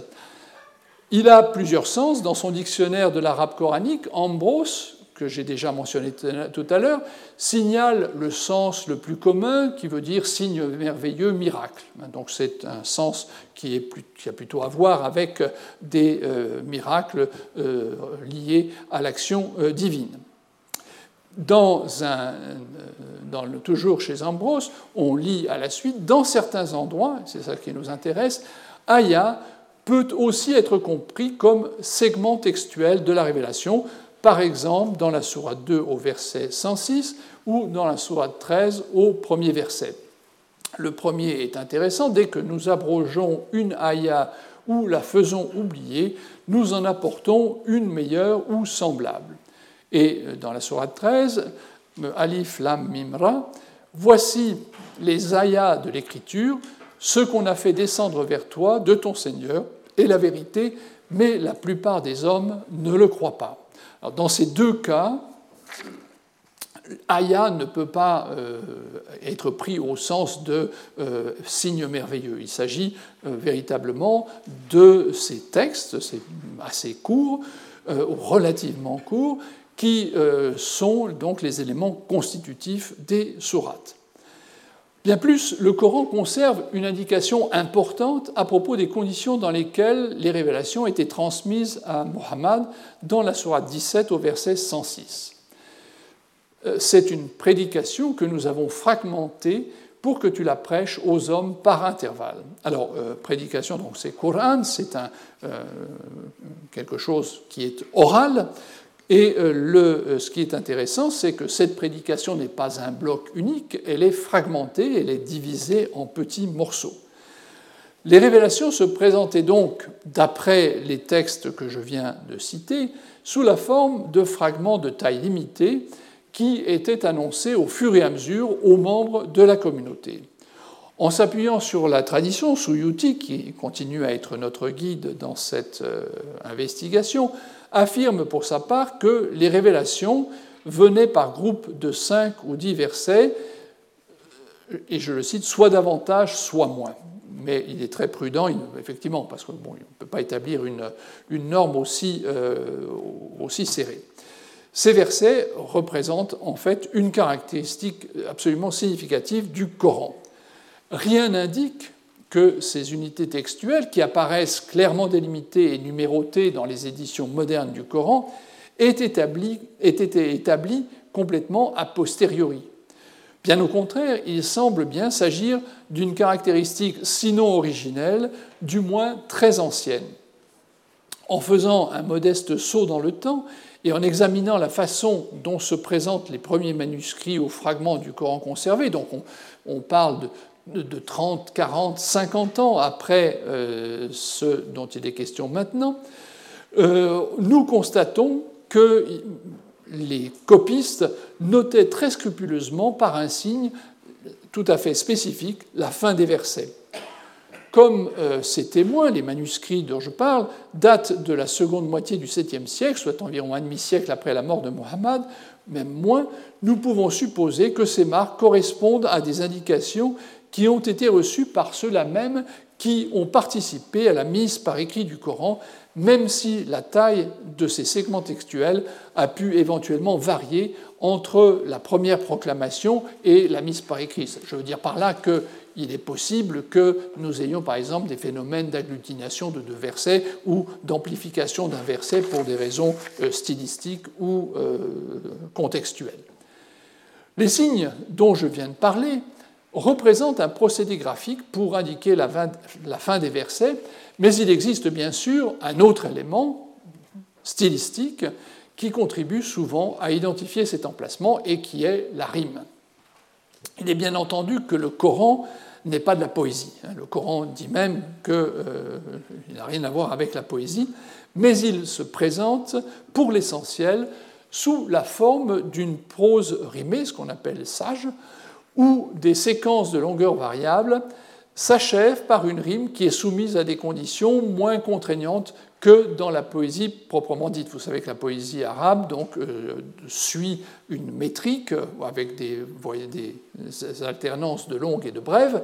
Il a plusieurs sens. Dans son dictionnaire de l'arabe coranique, Ambrose, que j'ai déjà mentionné tout à l'heure, signale le sens le plus commun qui veut dire signe merveilleux, miracle. Donc c'est un sens qui, a plutôt à voir avec des euh, miracles euh, liés à l'action euh, divine. Dans dans le, toujours chez Ambrose, on lit à la suite, dans certains endroits, c'est ça qui nous intéresse, Aya peut aussi être compris comme segment textuel de la révélation, par exemple dans la sourate 2 au verset 106 ou dans la sourate 13 au premier verset. Le premier est intéressant, dès que nous abrogeons une aya ou la faisons oublier, nous en apportons une meilleure ou semblable. Et dans la sourate 13, Alif Lam Mimra, voici les ayats de l'écriture, ce qu'on a fait descendre vers toi de ton Seigneur, est la vérité, mais la plupart des hommes ne le croient pas dans ces deux cas, Aya ne peut pas euh, être pris au sens de euh, signe merveilleux. Il s'agit euh, véritablement de ces textes, assez courts, relativement courts, qui sont donc les éléments constitutifs des sourates. Bien plus, le Coran conserve une indication importante à propos des conditions dans lesquelles les révélations étaient transmises à Muhammad dans la Sourate 17 au verset 106. Euh, c'est une prédication que nous avons fragmentée pour que tu la prêches aux hommes par intervalle. Alors, euh, prédication, donc c'est Coran, c'est euh, quelque chose qui est oral, et euh, euh, ce qui est intéressant, c'est que cette prédication n'est pas un bloc unique, elle est fragmentée, elle est divisée en petits morceaux. Les révélations se présentaient donc, d'après les textes que je viens de citer, sous la forme de fragments de taille limitée qui étaient annoncés au fur et à mesure aux membres de la communauté. En s'appuyant sur la tradition Suyuti, qui continue à être notre guide dans cette euh, investigation, affirme pour sa part que les révélations venaient par groupe de cinq ou dix versets, et je le cite, soit davantage, soit moins. Mais il est très prudent, effectivement, parce qu'on ne peut pas établir une, norme euh, aussi serrée. Ces versets représentent en fait une caractéristique absolument significative du Coran. Rien n'indique que ces unités textuelles, qui apparaissent clairement délimitées et numérotées dans les éditions modernes du Coran, aient, été établies complètement a posteriori. Bien au contraire, il semble bien s'agir d'une caractéristique sinon originelle, du moins très ancienne. En faisant un modeste saut dans le temps et en examinant la façon dont se présentent les premiers manuscrits ou fragments du Coran conservés, donc on, on parle de de 30, 40, 50 ans après euh, ce dont il est question maintenant, euh, nous constatons que les copistes notaient très scrupuleusement par un signe tout à fait spécifique la fin des versets. Comme euh, ces témoins, les manuscrits dont je parle, datent de la seconde moitié du 7e siècle, soit environ un demi-siècle après la mort de Mohammed, même moins, nous pouvons supposer que ces marques correspondent à des indications qui ont été reçus par ceux-là même qui ont participé à la mise par écrit du Coran, même si la taille de ces segments textuels a pu éventuellement varier entre la première proclamation et la mise par écrit. Je veux dire par là qu'il est possible que nous ayons par exemple des phénomènes d'agglutination de deux versets ou d'amplification d'un verset pour des raisons euh, stylistiques ou euh, contextuelles. Les signes dont je viens de parler représente un procédé graphique pour indiquer la fin des versets, mais il existe bien sûr un autre élément stylistique qui contribue souvent à identifier cet emplacement et qui est la rime. Il est bien entendu que le Coran n'est pas de la poésie. Hein. Le Coran dit même qu'il euh, n'a rien à voir avec la poésie, mais il se présente pour l'essentiel sous la forme d'une prose rimée, ce qu'on appelle sage, ou des séquences de longueur variable, s'achève par une rime qui est soumise à des conditions moins contraignantes que dans la poésie proprement dite. Vous savez que la poésie arabe donc, euh, suit une métrique avec des, alternances de longues et de brèves.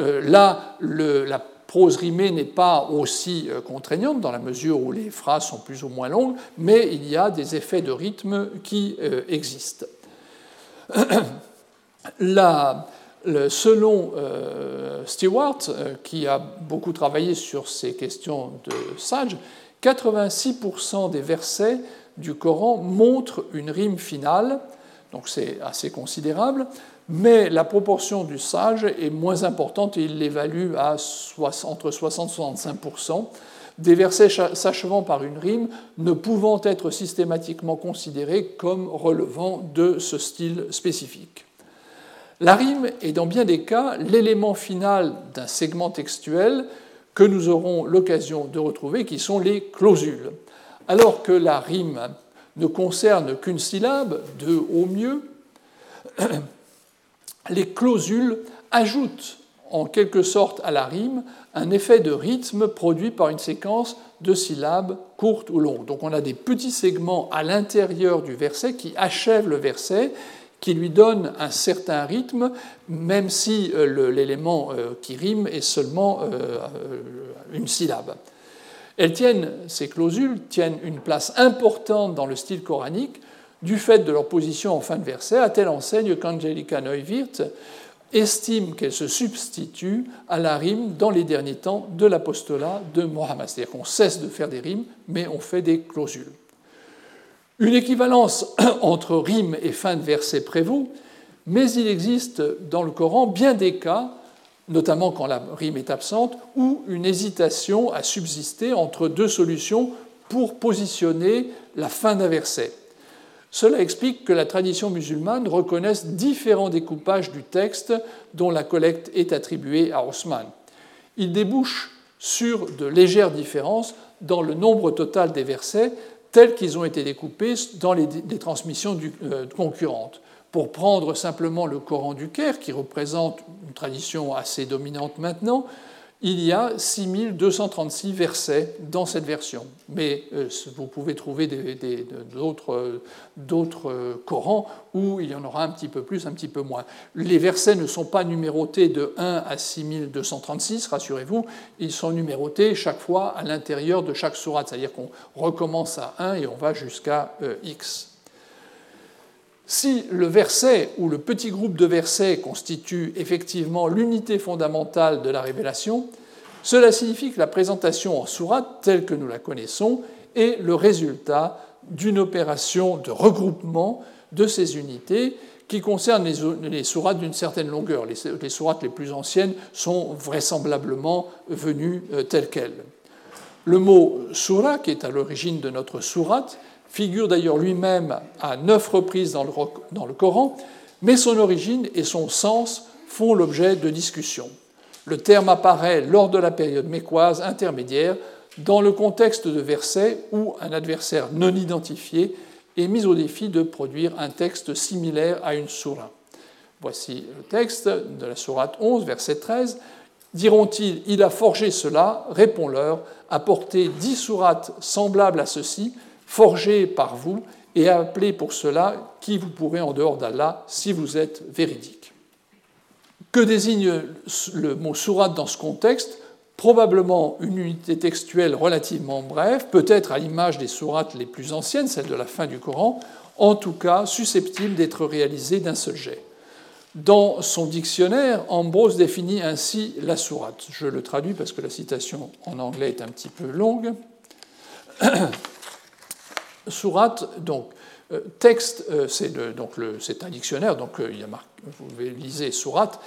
Euh, là, la prose rimée n'est pas aussi euh, contraignante dans la mesure où les phrases sont plus ou moins longues, mais il y a des effets de rythme qui existent. Selon euh, Stewart, euh, qui a beaucoup travaillé sur ces questions de sage, 86% des versets du Coran montrent une rime finale, donc c'est assez considérable, mais la proportion du sage est moins importante et il l'évalue à entre 60 et 65%, des versets s'achevant par une rime ne pouvant être systématiquement considérés comme relevant de ce style spécifique. La rime est dans bien des cas l'élément final d'un segment textuel que nous aurons l'occasion de retrouver, qui sont les clausules. Alors que la rime ne concerne qu'une syllabe, deux au mieux, les clausules ajoutent en quelque sorte à la rime un effet de rythme produit par une séquence de syllabes courtes ou longues. Donc on a des petits segments à l'intérieur du verset qui achèvent le verset qui lui donne un certain rythme, même si euh, l'élément euh, qui rime est seulement euh, une syllabe. Ces clausules tiennent une place importante dans le style coranique du fait de leur position en fin de verset, à telle enseigne qu'Angelica Neuwirth estime qu'elles se substituent à la rime dans les derniers temps de l'apostolat de Mohammed. C'est-à-dire qu'on cesse de faire des rimes, mais on fait des clausules. Une équivalence entre rime et fin de verset prévaut, mais il existe dans le Coran bien des cas, notamment quand la rime est absente, où une hésitation a subsisté entre deux solutions pour positionner la fin d'un verset. Cela explique que la tradition musulmane reconnaisse différents découpages du texte dont la collecte est attribuée à Osman. Il débouche sur de légères différences dans le nombre total des versets, tels qu'ils ont été découpés dans les, transmissions euh, concurrentes. Pour prendre simplement le Coran du Caire, qui représente une tradition assez dominante maintenant, il y a 6236 versets dans cette version. Mais euh, vous pouvez trouver d'autres euh, Corans où il y en aura un petit peu plus, un petit peu moins. Les versets ne sont pas numérotés de 1 à 6236, rassurez-vous, ils sont numérotés chaque fois à l'intérieur de chaque sourate, c'est-à-dire qu'on recommence à 1 et on va jusqu'à euh, X. Si le verset ou le petit groupe de versets constitue effectivement l'unité fondamentale de la révélation, cela signifie que la présentation en sourate, telle que nous la connaissons, est le résultat d'une opération de regroupement de ces unités qui concerne les, sourates d'une certaine longueur. Les, sourates les plus anciennes sont vraisemblablement venues euh, telles quelles. Le mot surah, qui est à l'origine de notre sourate, figure d'ailleurs lui-même à neuf reprises dans le, Coran, mais son origine et son sens font l'objet de discussions. Le terme apparaît lors de la période mécoise intermédiaire dans le contexte de versets où un adversaire non identifié est mis au défi de produire un texte similaire à une sourate. Voici le texte de la sourate 11, verset 13. Diront-ils, il a forgé cela Répond-leur, apportez dix sourates semblables à ceci, forgé par vous et appelé pour cela qui vous pourrez en dehors d'Allah si vous êtes véridique. Que désigne le mot sourate dans ce contexte? Probablement une unité textuelle relativement brève, peut-être à l'image des sourates les plus anciennes, celles de la fin du Coran, en tout cas susceptible d'être réalisée d'un seul jet. Dans son dictionnaire, Ambrose définit ainsi la sourate. Je le traduis parce que la citation en anglais est un petit peu longue. Sourate, donc, euh, texte, euh, c'est un dictionnaire, donc euh, il y a marqué, vous lisez sourate,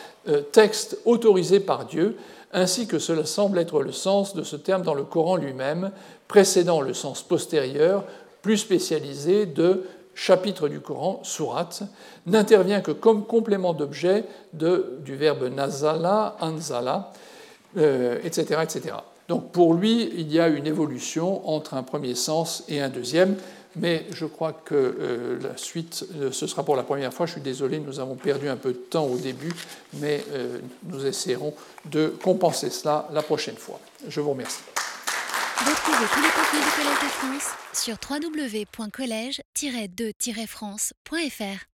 texte autorisé par Dieu, ainsi que cela semble être le sens de ce terme dans le Coran lui-même, précédant le sens postérieur, plus spécialisé de chapitre du Coran, sourate, n'intervient que comme complément d'objet du verbe nazala, anzala, etc., etc. Donc pour lui, il y a une évolution entre un premier sens et un deuxième, mais je crois que la suite, ce sera pour la première fois. Je suis désolé, nous avons perdu un peu de temps au début, mais nous essaierons de compenser cela la prochaine fois. Je vous remercie. Retrouvez tous les contenus du Collège de France sur www.colège-2-france.fr.